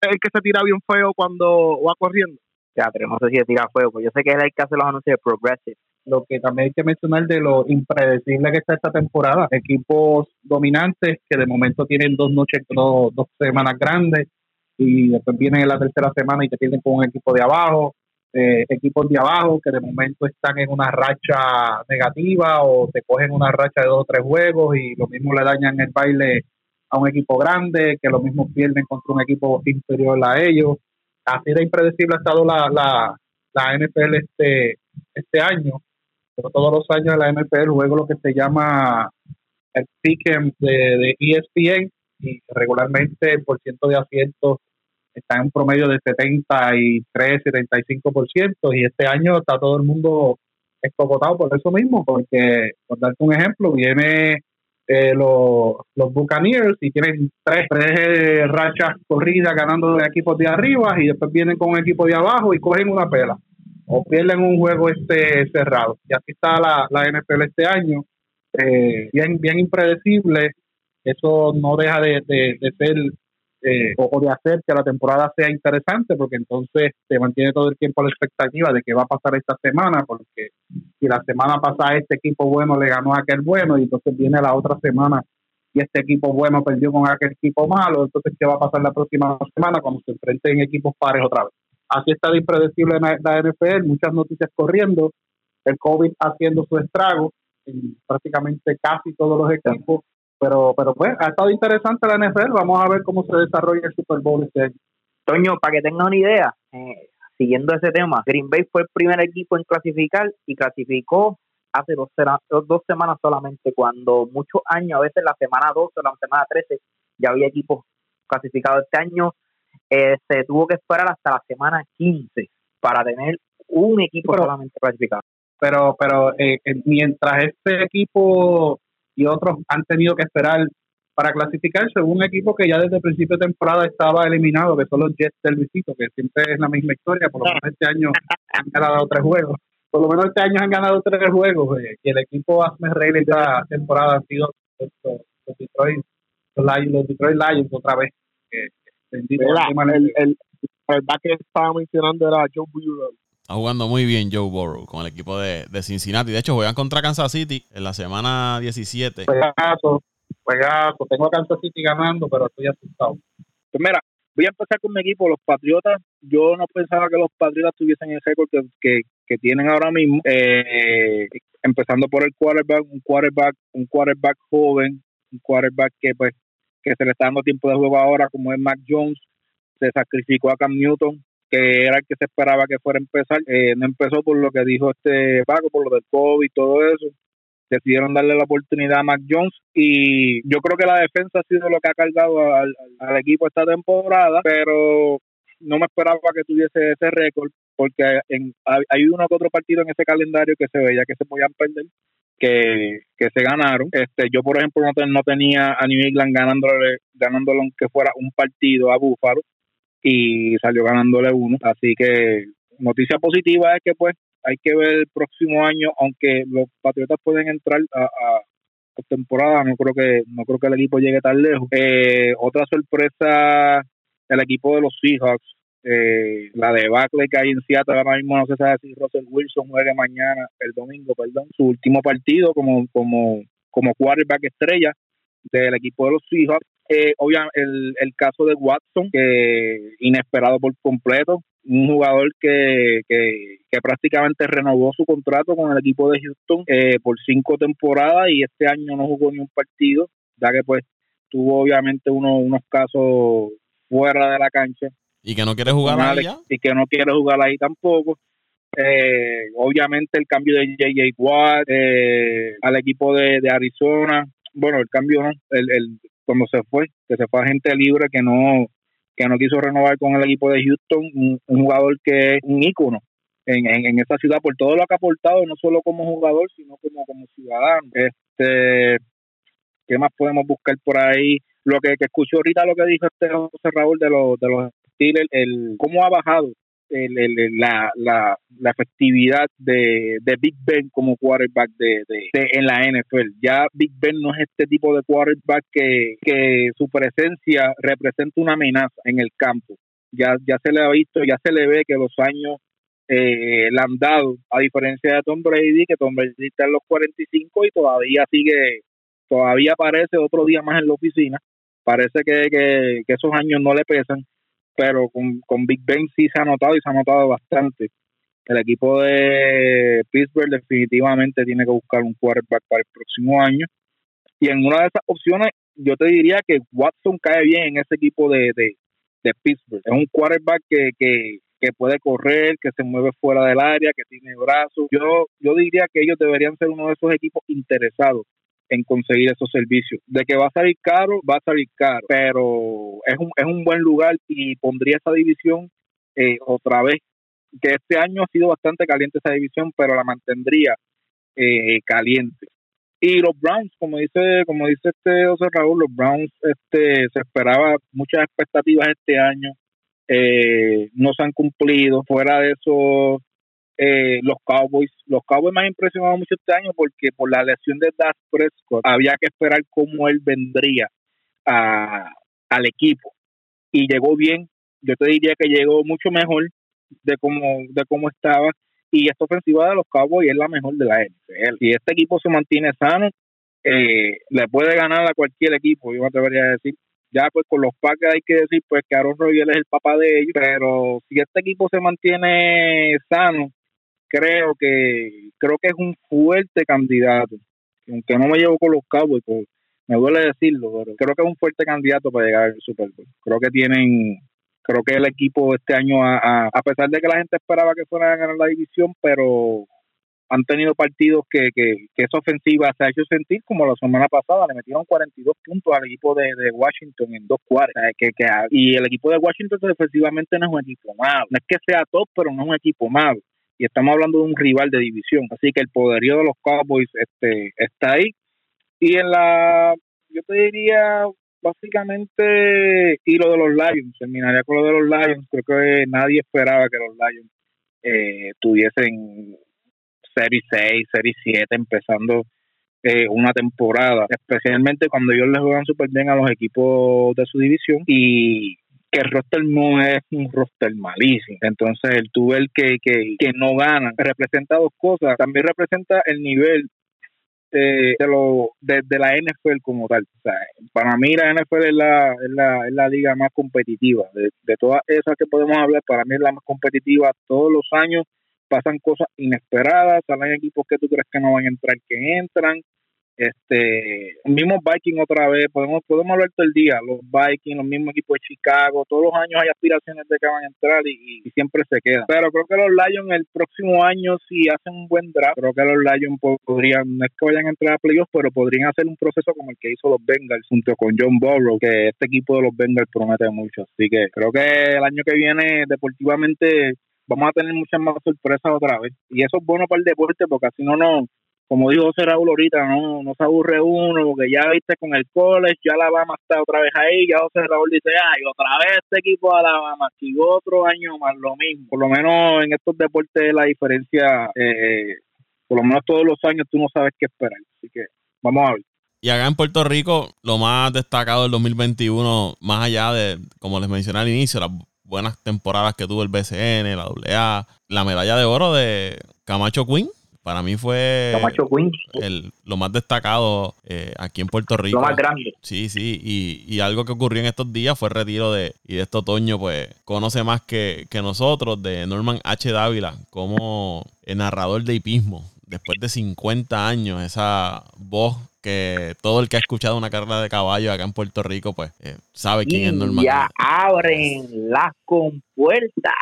El que se tira bien feo cuando va corriendo teatro. No sé si de tira fuego, pues yo sé que es el que hace los anuncios de Progressive. Lo que también hay que mencionar de lo impredecible que está esta temporada. Equipos dominantes que de momento tienen dos noches, dos, dos semanas grandes y después vienen en la tercera semana y te pierden con un equipo de abajo. Eh, equipos de abajo que de momento están en una racha negativa o te cogen una racha de dos o tres juegos y lo mismo le dañan el baile a un equipo grande, que lo mismo pierden contra un equipo inferior a ellos así de impredecible ha estado la, la, la NFL este, este año. Pero todos los años de la NFL juego lo que se llama el pick de, de ESPN y regularmente el por ciento de asientos está en un promedio de 73, 75% y este año está todo el mundo escogotado por eso mismo, porque, por darte un ejemplo, viene eh, los, los Buccaneers y tienen tres, tres rachas corridas ganando de equipos de arriba y después vienen con un equipo de abajo y cogen una pela o pierden un juego este cerrado. Y así está la, la NFL este año, eh, bien, bien impredecible. Eso no deja de, de, de ser eh, o, de hacer que la temporada sea interesante, porque entonces se mantiene todo el tiempo la expectativa de que va a pasar esta semana, porque si la semana pasada este equipo bueno le ganó a aquel bueno, y entonces viene la otra semana y este equipo bueno perdió con aquel equipo malo, entonces ¿qué va a pasar la próxima semana cuando se enfrenten equipos pares otra vez? Así está de impredecible la, la NFL, muchas noticias corriendo, el COVID haciendo su estrago en prácticamente casi todos los equipos pero, pero pues, ha estado interesante la NFL. Vamos a ver cómo se desarrolla el Super Bowl este año. Toño, para que tengas una idea, eh, siguiendo ese tema, Green Bay fue el primer equipo en clasificar y clasificó hace dos, dos semanas solamente, cuando muchos años, a veces la semana 12 o la semana 13, ya había equipos clasificados. Este año eh, se tuvo que esperar hasta la semana 15 para tener un equipo solamente clasificado. Pero, pero eh, eh, mientras este equipo y otros han tenido que esperar para clasificarse, un equipo que ya desde el principio de temporada estaba eliminado, que son los Jets del visito, que siempre es la misma historia, por lo menos este año han ganado tres juegos. Por lo menos este año han ganado tres juegos, eh, y el equipo Asme Rey esta temporada han sido los, Detroit, los, Detroit Lions otra vez. el, el, el, que estaba mencionando era Joe Burrow. Está jugando muy bien Joe Burrow con el equipo de, de Cincinnati. De hecho, juegan contra Kansas City en la semana 17. Juegazo, tengo a Kansas City ganando, pero estoy asustado. Pues mira, voy a empezar con mi equipo, los Patriotas. Yo no pensaba que los Patriotas tuviesen el récord que, que, tienen ahora mismo. Eh, empezando por el quarterback, un quarterback, un quarterback joven, un quarterback que pues que se le está dando tiempo de juego ahora, como es Mac Jones, se sacrificó a Cam Newton, que era el que se esperaba que fuera a empezar. Eh, no empezó por lo que dijo este Paco, por lo del COVID y todo eso decidieron darle la oportunidad a Mac Jones y yo creo que la defensa ha sido lo que ha cargado al, equipo esta temporada, pero no me esperaba que tuviese ese récord porque hay uno que otro partido en ese calendario que se veía que se podían perder que, se ganaron. Este, yo, por ejemplo, no, tenía a New England ganándole, ganándole aunque fuera un partido a Búfalo y salió ganándole uno. Así que noticia positiva es que pues hay que ver el próximo año, aunque los Patriotas pueden entrar a, a temporada, no creo que no creo que el equipo llegue tan lejos. Eh, otra sorpresa, el equipo de los Seahawks, eh, la debacle que hay en Seattle ahora mismo, no se sabe si Russell Wilson juegue mañana, el domingo, perdón, su último partido como como como quarterback estrella del equipo de los Seahawks. Eh, obviamente el, el caso de Watson, que inesperado por completo, un jugador que, que, prácticamente renovó su contrato con el equipo de Houston eh, por cinco temporadas y este año no jugó ni un partido, ya que pues tuvo obviamente uno, unos casos fuera de la cancha. Y que no quiere jugar ahí Y que no quiere jugar ahí tampoco. Eh, obviamente el cambio de J.J. Watt eh, al equipo de, Arizona, bueno, el cambio no, el, el, cuando se fue, que se fue a gente libre que no que no quiso renovar con el equipo de Houston, un, jugador que es un ícono en, en, esa ciudad por todo lo que ha aportado, no solo como jugador, sino como, como ciudadano. Este, ¿Qué más podemos buscar por ahí? Lo que, que escucho ahorita, lo que dijo este José Raúl de los, de los Steelers, el, cómo ha bajado la, la, la, efectividad de, de, Big Ben como quarterback de, de, en la NFL. Ya Big Ben no es este tipo de quarterback que, que su presencia representa una amenaza en el campo. Ya, ya se le ha visto, ya se le ve que los años eh, le han dado, a diferencia de Tom Brady, que Tom Brady está en los 45 y todavía sigue, todavía aparece otro día más en la oficina. Parece que, que esos años no le pesan pero con, con Big Ben sí se ha notado y se ha notado bastante. El equipo de Pittsburgh definitivamente tiene que buscar un quarterback para el próximo año. Y en una de esas opciones, yo te diría que Watson cae bien en ese equipo de, de, Pittsburgh. Es un quarterback que, que, que puede correr, que se mueve fuera del área, que tiene brazos. Yo, yo diría que ellos deberían ser uno de esos equipos interesados en conseguir esos servicios. De que va a salir caro, va a salir caro, pero es un, es un buen lugar y pondría esa división eh, otra vez, que este año ha sido bastante caliente esa división, pero la mantendría eh, caliente. Y los Browns, como dice, como dice este José Raúl, los Browns este, se esperaba muchas expectativas este año, eh, no se han cumplido. Fuera de eso, eh, los Cowboys. Los Cowboys me han impresionado mucho este año porque por la lesión de Dak Prescott había que esperar cómo él vendría a, al equipo. Y llegó bien, yo te diría que llegó mucho mejor de cómo, de cómo estaba. Y esta ofensiva de los Cowboys es la mejor de la NFL. Si este equipo se mantiene sano, eh, le puede ganar a cualquier equipo, yo me atrevería a decir. Ya pues con los Packers hay que decir pues que Aaron Rodgers es el papá de ellos, pero si este equipo se mantiene sano, creo que creo que es un fuerte candidato. Aunque no me llevo con los Cowboys, pues, me duele decirlo, pero creo que es un fuerte candidato para llegar al Super Bowl. Creo que tienen creo que el equipo este año, a, a, pesar de que la gente esperaba que fuera a ganar la división, pero han tenido partidos que, que, que esa ofensiva se ha hecho sentir como la semana pasada, le metieron 42 puntos al equipo de, Washington en dos cuartos. Que, que, y el equipo de Washington defensivamente no es un equipo malo, no es que sea top, pero no es un equipo malo. Y estamos hablando de un rival de división, así que el poderío de los Cowboys este, está ahí. Y en la, yo te diría, básicamente, y lo de los Lions, terminaría con lo de los Lions, creo que nadie esperaba que los Lions eh, tuviesen Serie 6, Serie 7, empezando eh, una temporada, especialmente cuando ellos les juegan súper bien a los equipos de su división y que el roster no es un roster malísimo. Entonces, el tuber que, que, que no gana representa dos cosas. También representa el nivel de, lo, de, la NFL como tal. O sea, para mí la NFL es la, es la, es la liga más competitiva. De, de todas esas que podemos hablar, para mí es la más competitiva todos los años pasan cosas inesperadas, salen equipos que tú crees que no van a entrar, que entran. Este, mismo Vikings otra vez, podemos podemos hablar todo el día, los Vikings, los mismos equipos de Chicago, todos los años hay aspiraciones de que van a entrar y, siempre se quedan. Pero creo que los Lions el próximo año, si hacen un buen draft, creo que los Lions podrían, no es que vayan a entrar a playoffs, pero podrían hacer un proceso como el que hizo los Bengals junto con John Burrow, que este equipo de los Bengals promete mucho. Así que creo que el año que viene deportivamente vamos a tener muchas más sorpresas otra vez. Y eso es bueno para el deporte porque así no, no como dijo José Raúl ahorita, no, no se aburre uno porque ya viste con el college, ya Alabama está otra vez ahí, ya José Raúl dice, ay, otra vez este equipo de Alabama, y otro año más lo mismo. Por lo menos en estos deportes la diferencia, eh, por lo menos todos los años tú no sabes qué esperar. Así que vamos a ver. Y acá en Puerto Rico, lo más destacado del 2021, más allá de, como les mencioné al inicio, las buenas temporadas que tuvo el BCN, la AA, la medalla de oro de Camacho Queen. Para mí fue. El, lo más destacado eh, aquí en Puerto Rico. Lo más grande. Sí, sí. Y, y, algo que ocurrió en estos días fue el retiro de, y de este otoño, pues conoce más que, que nosotros, de Norman H. Dávila, como el narrador de hipismo. Después de 50 años, esa voz que todo el que ha escuchado una carrera de caballo acá en Puerto Rico, pues eh, sabe quién es Norman. Ya abren las compuertas.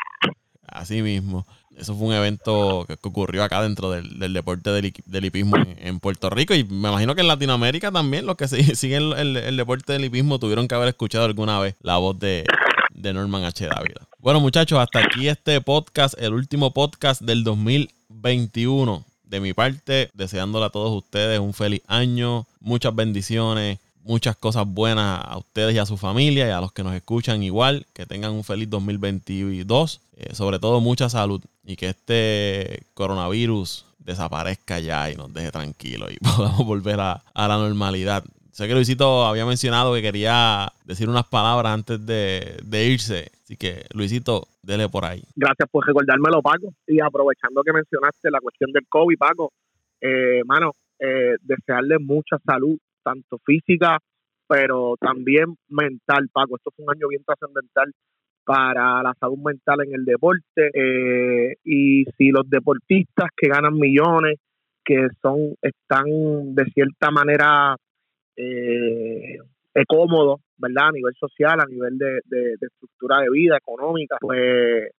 Así mismo. Eso fue un evento que, ocurrió acá dentro del, deporte del, hipismo en, Puerto Rico y me imagino que en Latinoamérica también los que siguen el, deporte del hipismo tuvieron que haber escuchado alguna vez la voz de, de Norman H. Dávila. Bueno muchachos, hasta aquí este podcast, el último podcast del 2021 de mi parte, deseándole a todos ustedes un feliz año, muchas bendiciones, muchas cosas buenas a ustedes y a su familia y a los que nos escuchan igual, que tengan un feliz 2022, eh, sobre todo mucha salud y que este coronavirus desaparezca ya y nos deje tranquilos y podamos volver a, la normalidad. Sé que Luisito había mencionado que quería decir unas palabras antes de, irse. Así que, Luisito, dele por ahí. Gracias por recordármelo, Paco. Y aprovechando que mencionaste la cuestión del COVID, Paco, eh, eh, desearle mucha salud, tanto física, pero también mental, Paco. Esto fue un año bien trascendental para la salud mental en el deporte. Eh, y si los deportistas que ganan millones, que son, están de cierta manera eh, cómodo, ¿verdad? A nivel social, a nivel de, estructura de vida económica, pues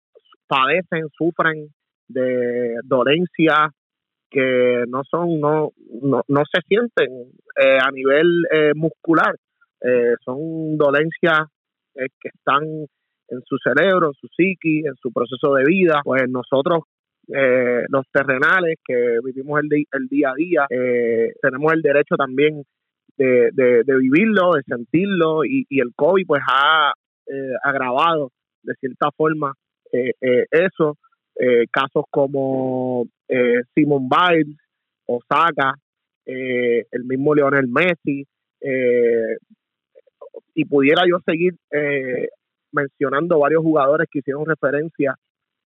padecen, sufren de dolencias que no son, no, no, se sienten eh, a nivel eh, muscular, eh, son dolencias que están en su cerebro, en su psiqui, en su proceso de vida, pues nosotros los terrenales que vivimos el, el día a día, tenemos el derecho también de, de, vivirlo, de sentirlo y, el COVID pues ha eh, agravado de cierta forma eh, eh, eso. casos como Simon Biles, Osaka, el mismo Leonel Messi, y pudiera yo seguir mencionando varios jugadores que hicieron referencia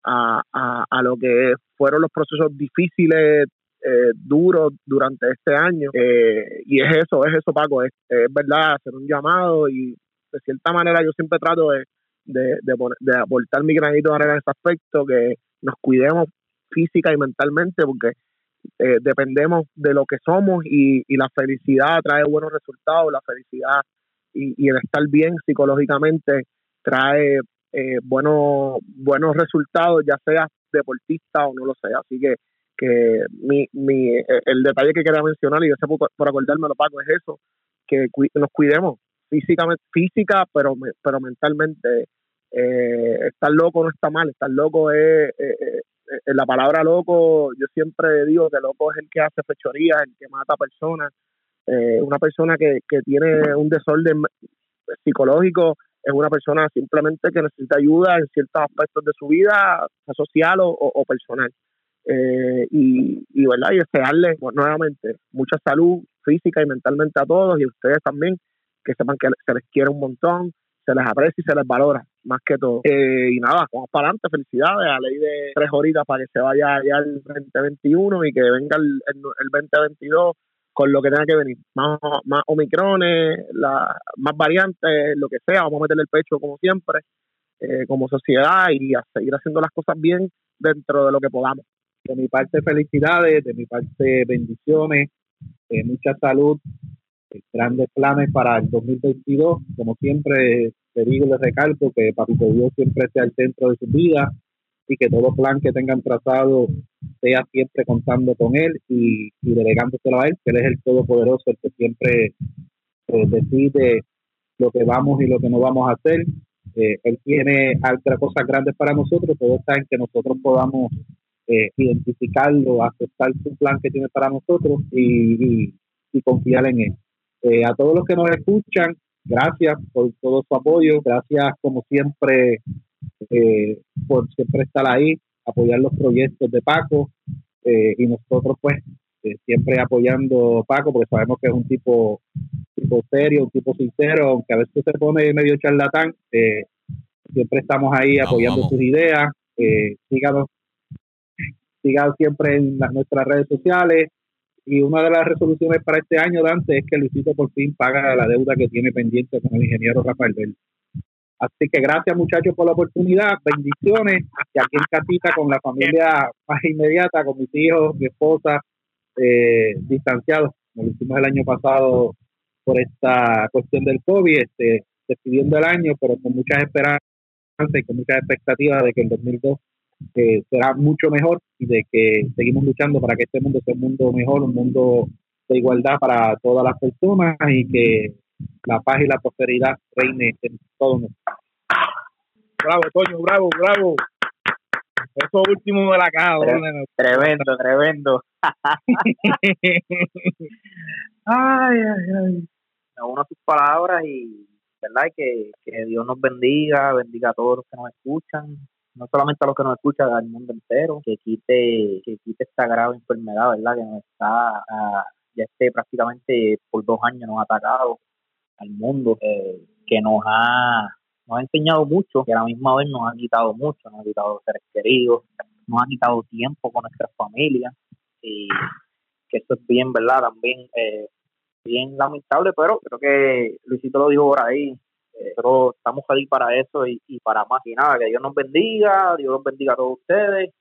a, a, lo que fueron los procesos difíciles eh, duro durante este año. Eh, y es eso, es eso, Paco, es, verdad, hacer un llamado y de cierta manera yo siempre trato de, de, de, aportar mi granito de arena en ese aspecto, que nos cuidemos física y mentalmente, porque eh, dependemos de lo que somos y, la felicidad trae buenos resultados, la felicidad y, el estar bien psicológicamente trae eh, buenos, buenos resultados, ya sea deportista o no lo sea. Así que que mi, mi, el detalle que quería mencionar, y sé por, por acordarme lo pago, es eso, que nos cuidemos físicamente, física, pero, pero mentalmente. Eh, estar loco no está mal, estar loco es, eh, eh, la palabra loco, yo siempre digo que loco es el que hace fechorías, el que mata personas. Eh, una persona que, que tiene un desorden psicológico es una persona simplemente que necesita ayuda en ciertos aspectos de su vida, social o, personal. Eh, y, y, ¿verdad? y desearle nuevamente mucha salud física y mentalmente a todos y a ustedes también, que sepan que se les quiere un montón, se les aprecia y se les valora, más que todo. Eh, y nada, vamos para adelante, felicidades, a ley de tres horitas para que se vaya ya el 2021 y que venga el, el, 2022 con lo que tenga que venir, más, más omicrones, la, más variantes, lo que sea, vamos a meterle el pecho como siempre, eh, como sociedad y a seguir haciendo las cosas bien dentro de lo que podamos. De mi parte, felicidades, de mi parte, bendiciones, eh, mucha salud, grandes planes para el 2022. Como siempre, digo y recalco que Papito Dios siempre sea el centro de su vida y que todo plan que tengan trazado sea siempre contando con Él y, y delegándoselo a Él, que Él es el Todopoderoso, el que siempre eh, decide lo que vamos y lo que no vamos a hacer. Eh, él tiene otras cosas grandes para nosotros, todo está en que nosotros podamos eh, identificarlo, aceptar su plan que tiene para nosotros y, y confiar en Él. A todos los que nos escuchan, gracias por todo su apoyo, gracias como siempre eh, por siempre estar ahí, apoyar los proyectos de Paco eh, y nosotros pues siempre apoyando a Paco porque sabemos que es un tipo, tipo serio, un tipo sincero, aunque a veces se pone medio charlatán, siempre estamos ahí apoyando sus ideas, síganos, sigan siempre en nuestras redes sociales, y una de las resoluciones para este año, Dante, es que Luisito por fin paga la deuda que tiene pendiente con el ingeniero Rafael Bell. Así que gracias muchachos por la oportunidad, bendiciones, y aquí en casita con la familia más inmediata, con mis hijos, mi esposa, eh, distanciados, como lo hicimos el año pasado por esta cuestión del COVID, este, despidiendo el año, pero con muchas esperanzas y con muchas expectativas de que el 2002 que será mucho mejor y de que seguimos luchando para que este mundo sea un mundo mejor, un mundo de igualdad para todas las personas y que la paz y la prosperidad reine en todo mundo. Bravo, Toño, bravo, bravo. Eso último de la caja. Tremendo, tremendo. ay, ay, ay. Uno tus palabras y, ¿verdad? Que, que Dios nos bendiga, bendiga a todos los que nos escuchan, no solamente a los que nos escuchan, al mundo entero, que quite, que quite esta grave enfermedad, ¿verdad? Que nos está, ah, ya esté prácticamente por dos años nos ha atacado al mundo, eh, que nos ha, nos ha enseñado mucho, que a la misma vez nos ha quitado mucho, nos ha quitado seres queridos, nos ha quitado tiempo con nuestras familias, y que eso es bien, ¿verdad? También eh, bien lamentable, pero creo que Luisito lo dijo por ahí, pero estamos ahí para eso y, para más y nada, que Dios nos bendiga, Dios nos bendiga a todos ustedes,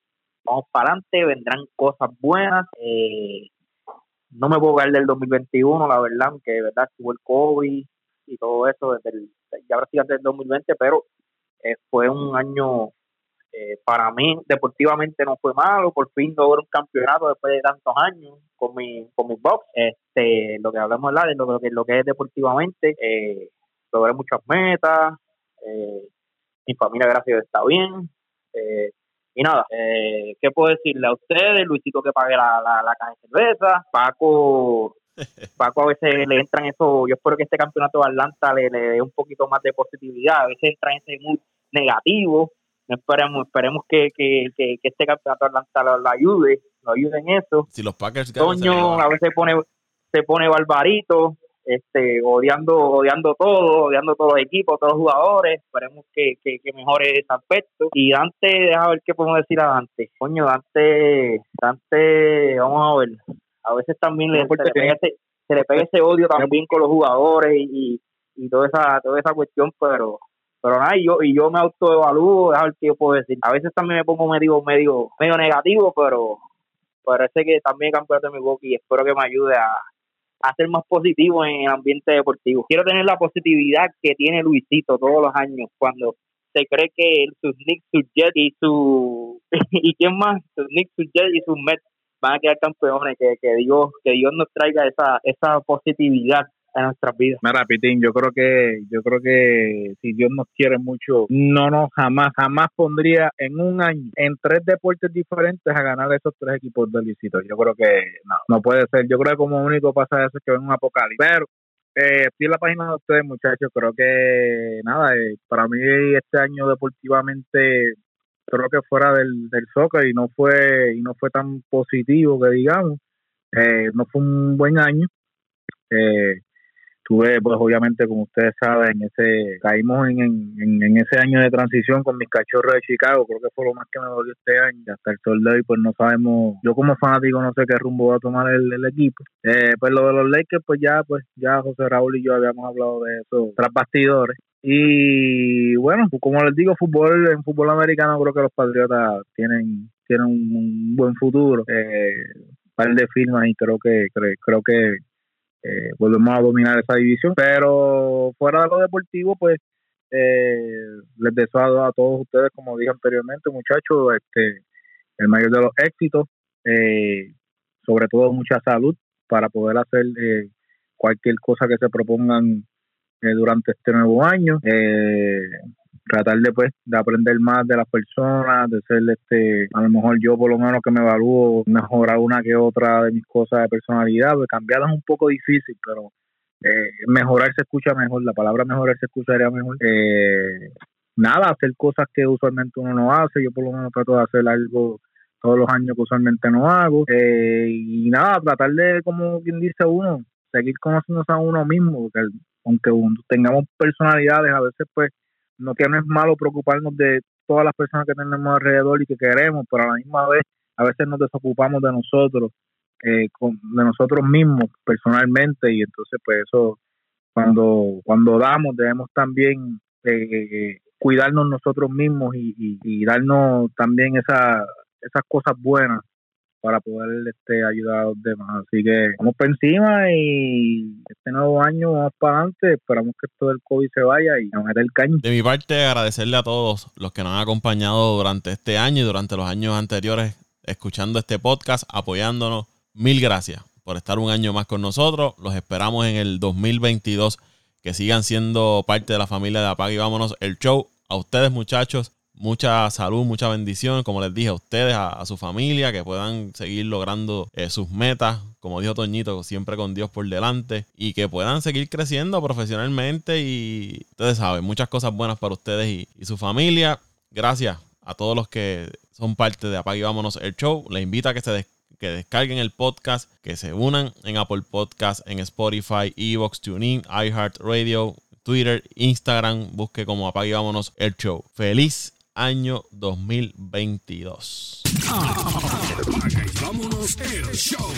vamos para adelante, vendrán cosas buenas, eh, no me puedo caer del 2021, la verdad, aunque de verdad estuvo el COVID y todo eso desde el, ya desde el 2020, pero eh, fue un año eh, para mí deportivamente no fue malo, por fin logré un campeonato después de tantos años con mi con mi box, este lo que hablamos de lo, que lo que es deportivamente eh, logré muchas metas, eh, mi familia gracias a Dios está bien, eh, y nada, eh, ¿qué puedo decirle a ustedes? Luisito que pague la, la, caja de cerveza, Paco Paco a veces le entran eso, yo espero que este campeonato de Atlanta le, dé un poquito más de positividad, a veces entra en ese mood negativo, esperemos, esperemos que, que, que, este campeonato de Atlanta lo, ayude, lo ayude en eso. Si los Packers Toño a veces pone, se pone barbarito, este, odiando, odiando todo, odiando todos los equipos, todos los jugadores. Esperemos que, que, mejore ese aspecto. Y Dante, deja ver qué podemos decir a Dante. Coño, Dante, Dante, vamos a ver. A veces también le, se, le pega ese, se le pega ese odio también con los jugadores y, y, toda esa toda esa cuestión, pero pero nada, y yo, y yo me autoevalúo, a ver qué yo puedo decir. A veces también me pongo medio, medio, medio negativo, pero parece que también campeonato de mi boca y espero que me ayude a, a ser más positivo en el ambiente deportivo. Quiero tener la positividad que tiene Luisito todos los años cuando se cree que sus Knicks, sus Jets y su y quién más, sus Knicks, sus Jets y sus Mets van a quedar campeones, que, que Dios, que Dios nos traiga esa, esa positividad en nuestras vidas. Mira, Pitín, yo creo que, yo creo que si Dios nos quiere mucho, no nos jamás, jamás pondría en un año en tres deportes diferentes a ganar esos tres equipos visito. Yo creo que no, no puede ser. Yo creo que como único pasa eso es que ven un apocalipsis. Pero eh, estoy en la página de ustedes, muchachos. Creo que nada, eh, para mí este año deportivamente creo que fuera del, del soccer y no fue y no fue tan positivo que digamos. Eh, no fue un buen año. Eh, tuve, pues obviamente, como ustedes saben, ese caímos en, en, en, ese año de transición con mis cachorros de Chicago, creo que fue lo más que me dolió este año, y hasta el sol de hoy, pues no sabemos, yo como fanático no sé qué rumbo va a tomar el, el equipo. Eh, pues lo de los Lakers, pues ya, pues ya José Raúl y yo habíamos hablado de eso tras bastidores. Y bueno, como les digo, fútbol en fútbol americano creo que los Patriotas tienen tienen un, un buen futuro. Eh, par de firmas y creo que creo, creo que eh, volvemos a dominar esa división. Pero fuera de lo deportivo, pues eh, les deseo a, todos ustedes, como dije anteriormente, muchachos, este el mayor de los éxitos, eh, sobre todo mucha salud para poder hacer eh, cualquier cosa que se propongan eh, durante este nuevo año. Eh, tratar de pues de aprender más de las personas, de ser este, a lo mejor yo por lo menos que me evalúo, mejorar una que otra de mis cosas de personalidad, pues cambiarlas es un poco difícil, pero eh, mejorar se escucha mejor, la palabra mejorar se escucharía mejor. Eh, nada, hacer cosas que usualmente uno no hace, yo por lo menos trato de hacer algo todos los años que usualmente no hago, eh, y nada, tratar de, como quien dice uno, seguir conociéndose a uno mismo, porque aunque tengamos personalidades, a veces pues no que no es malo preocuparnos de todas las personas que tenemos alrededor y que queremos, pero a la misma vez a veces nos desocupamos de nosotros, eh, con, de nosotros mismos personalmente y entonces pues eso cuando cuando damos debemos también eh, cuidarnos nosotros mismos y, y, y darnos también esa, esas cosas buenas para poder este, ayudar a los demás. Así que vamos por encima y este nuevo año vamos para adelante. Esperamos que todo el COVID se vaya y nos el caño. De mi parte, agradecerle a todos los que nos han acompañado durante este año y durante los años anteriores escuchando este podcast, apoyándonos. Mil gracias por estar un año más con nosotros. Los esperamos en el 2022 que sigan siendo parte de la familia de Apague y Vámonos el show. A ustedes muchachos, mucha salud, mucha bendición, como les dije a ustedes, a, su familia, que puedan seguir logrando eh, sus metas, como dijo Toñito, siempre con Dios por delante, y que puedan seguir creciendo profesionalmente y ustedes saben, muchas cosas buenas para ustedes y, su familia. Gracias a todos los que son parte de Apague Vámonos el Show. Les invito a que se des que descarguen el podcast, que se unan en Apple Podcast, en Spotify, Evox, TuneIn, iHeartRadio, Twitter, Instagram. Busque como Apague Vámonos el Show. Feliz año 2022. Apaga y vámonos el show.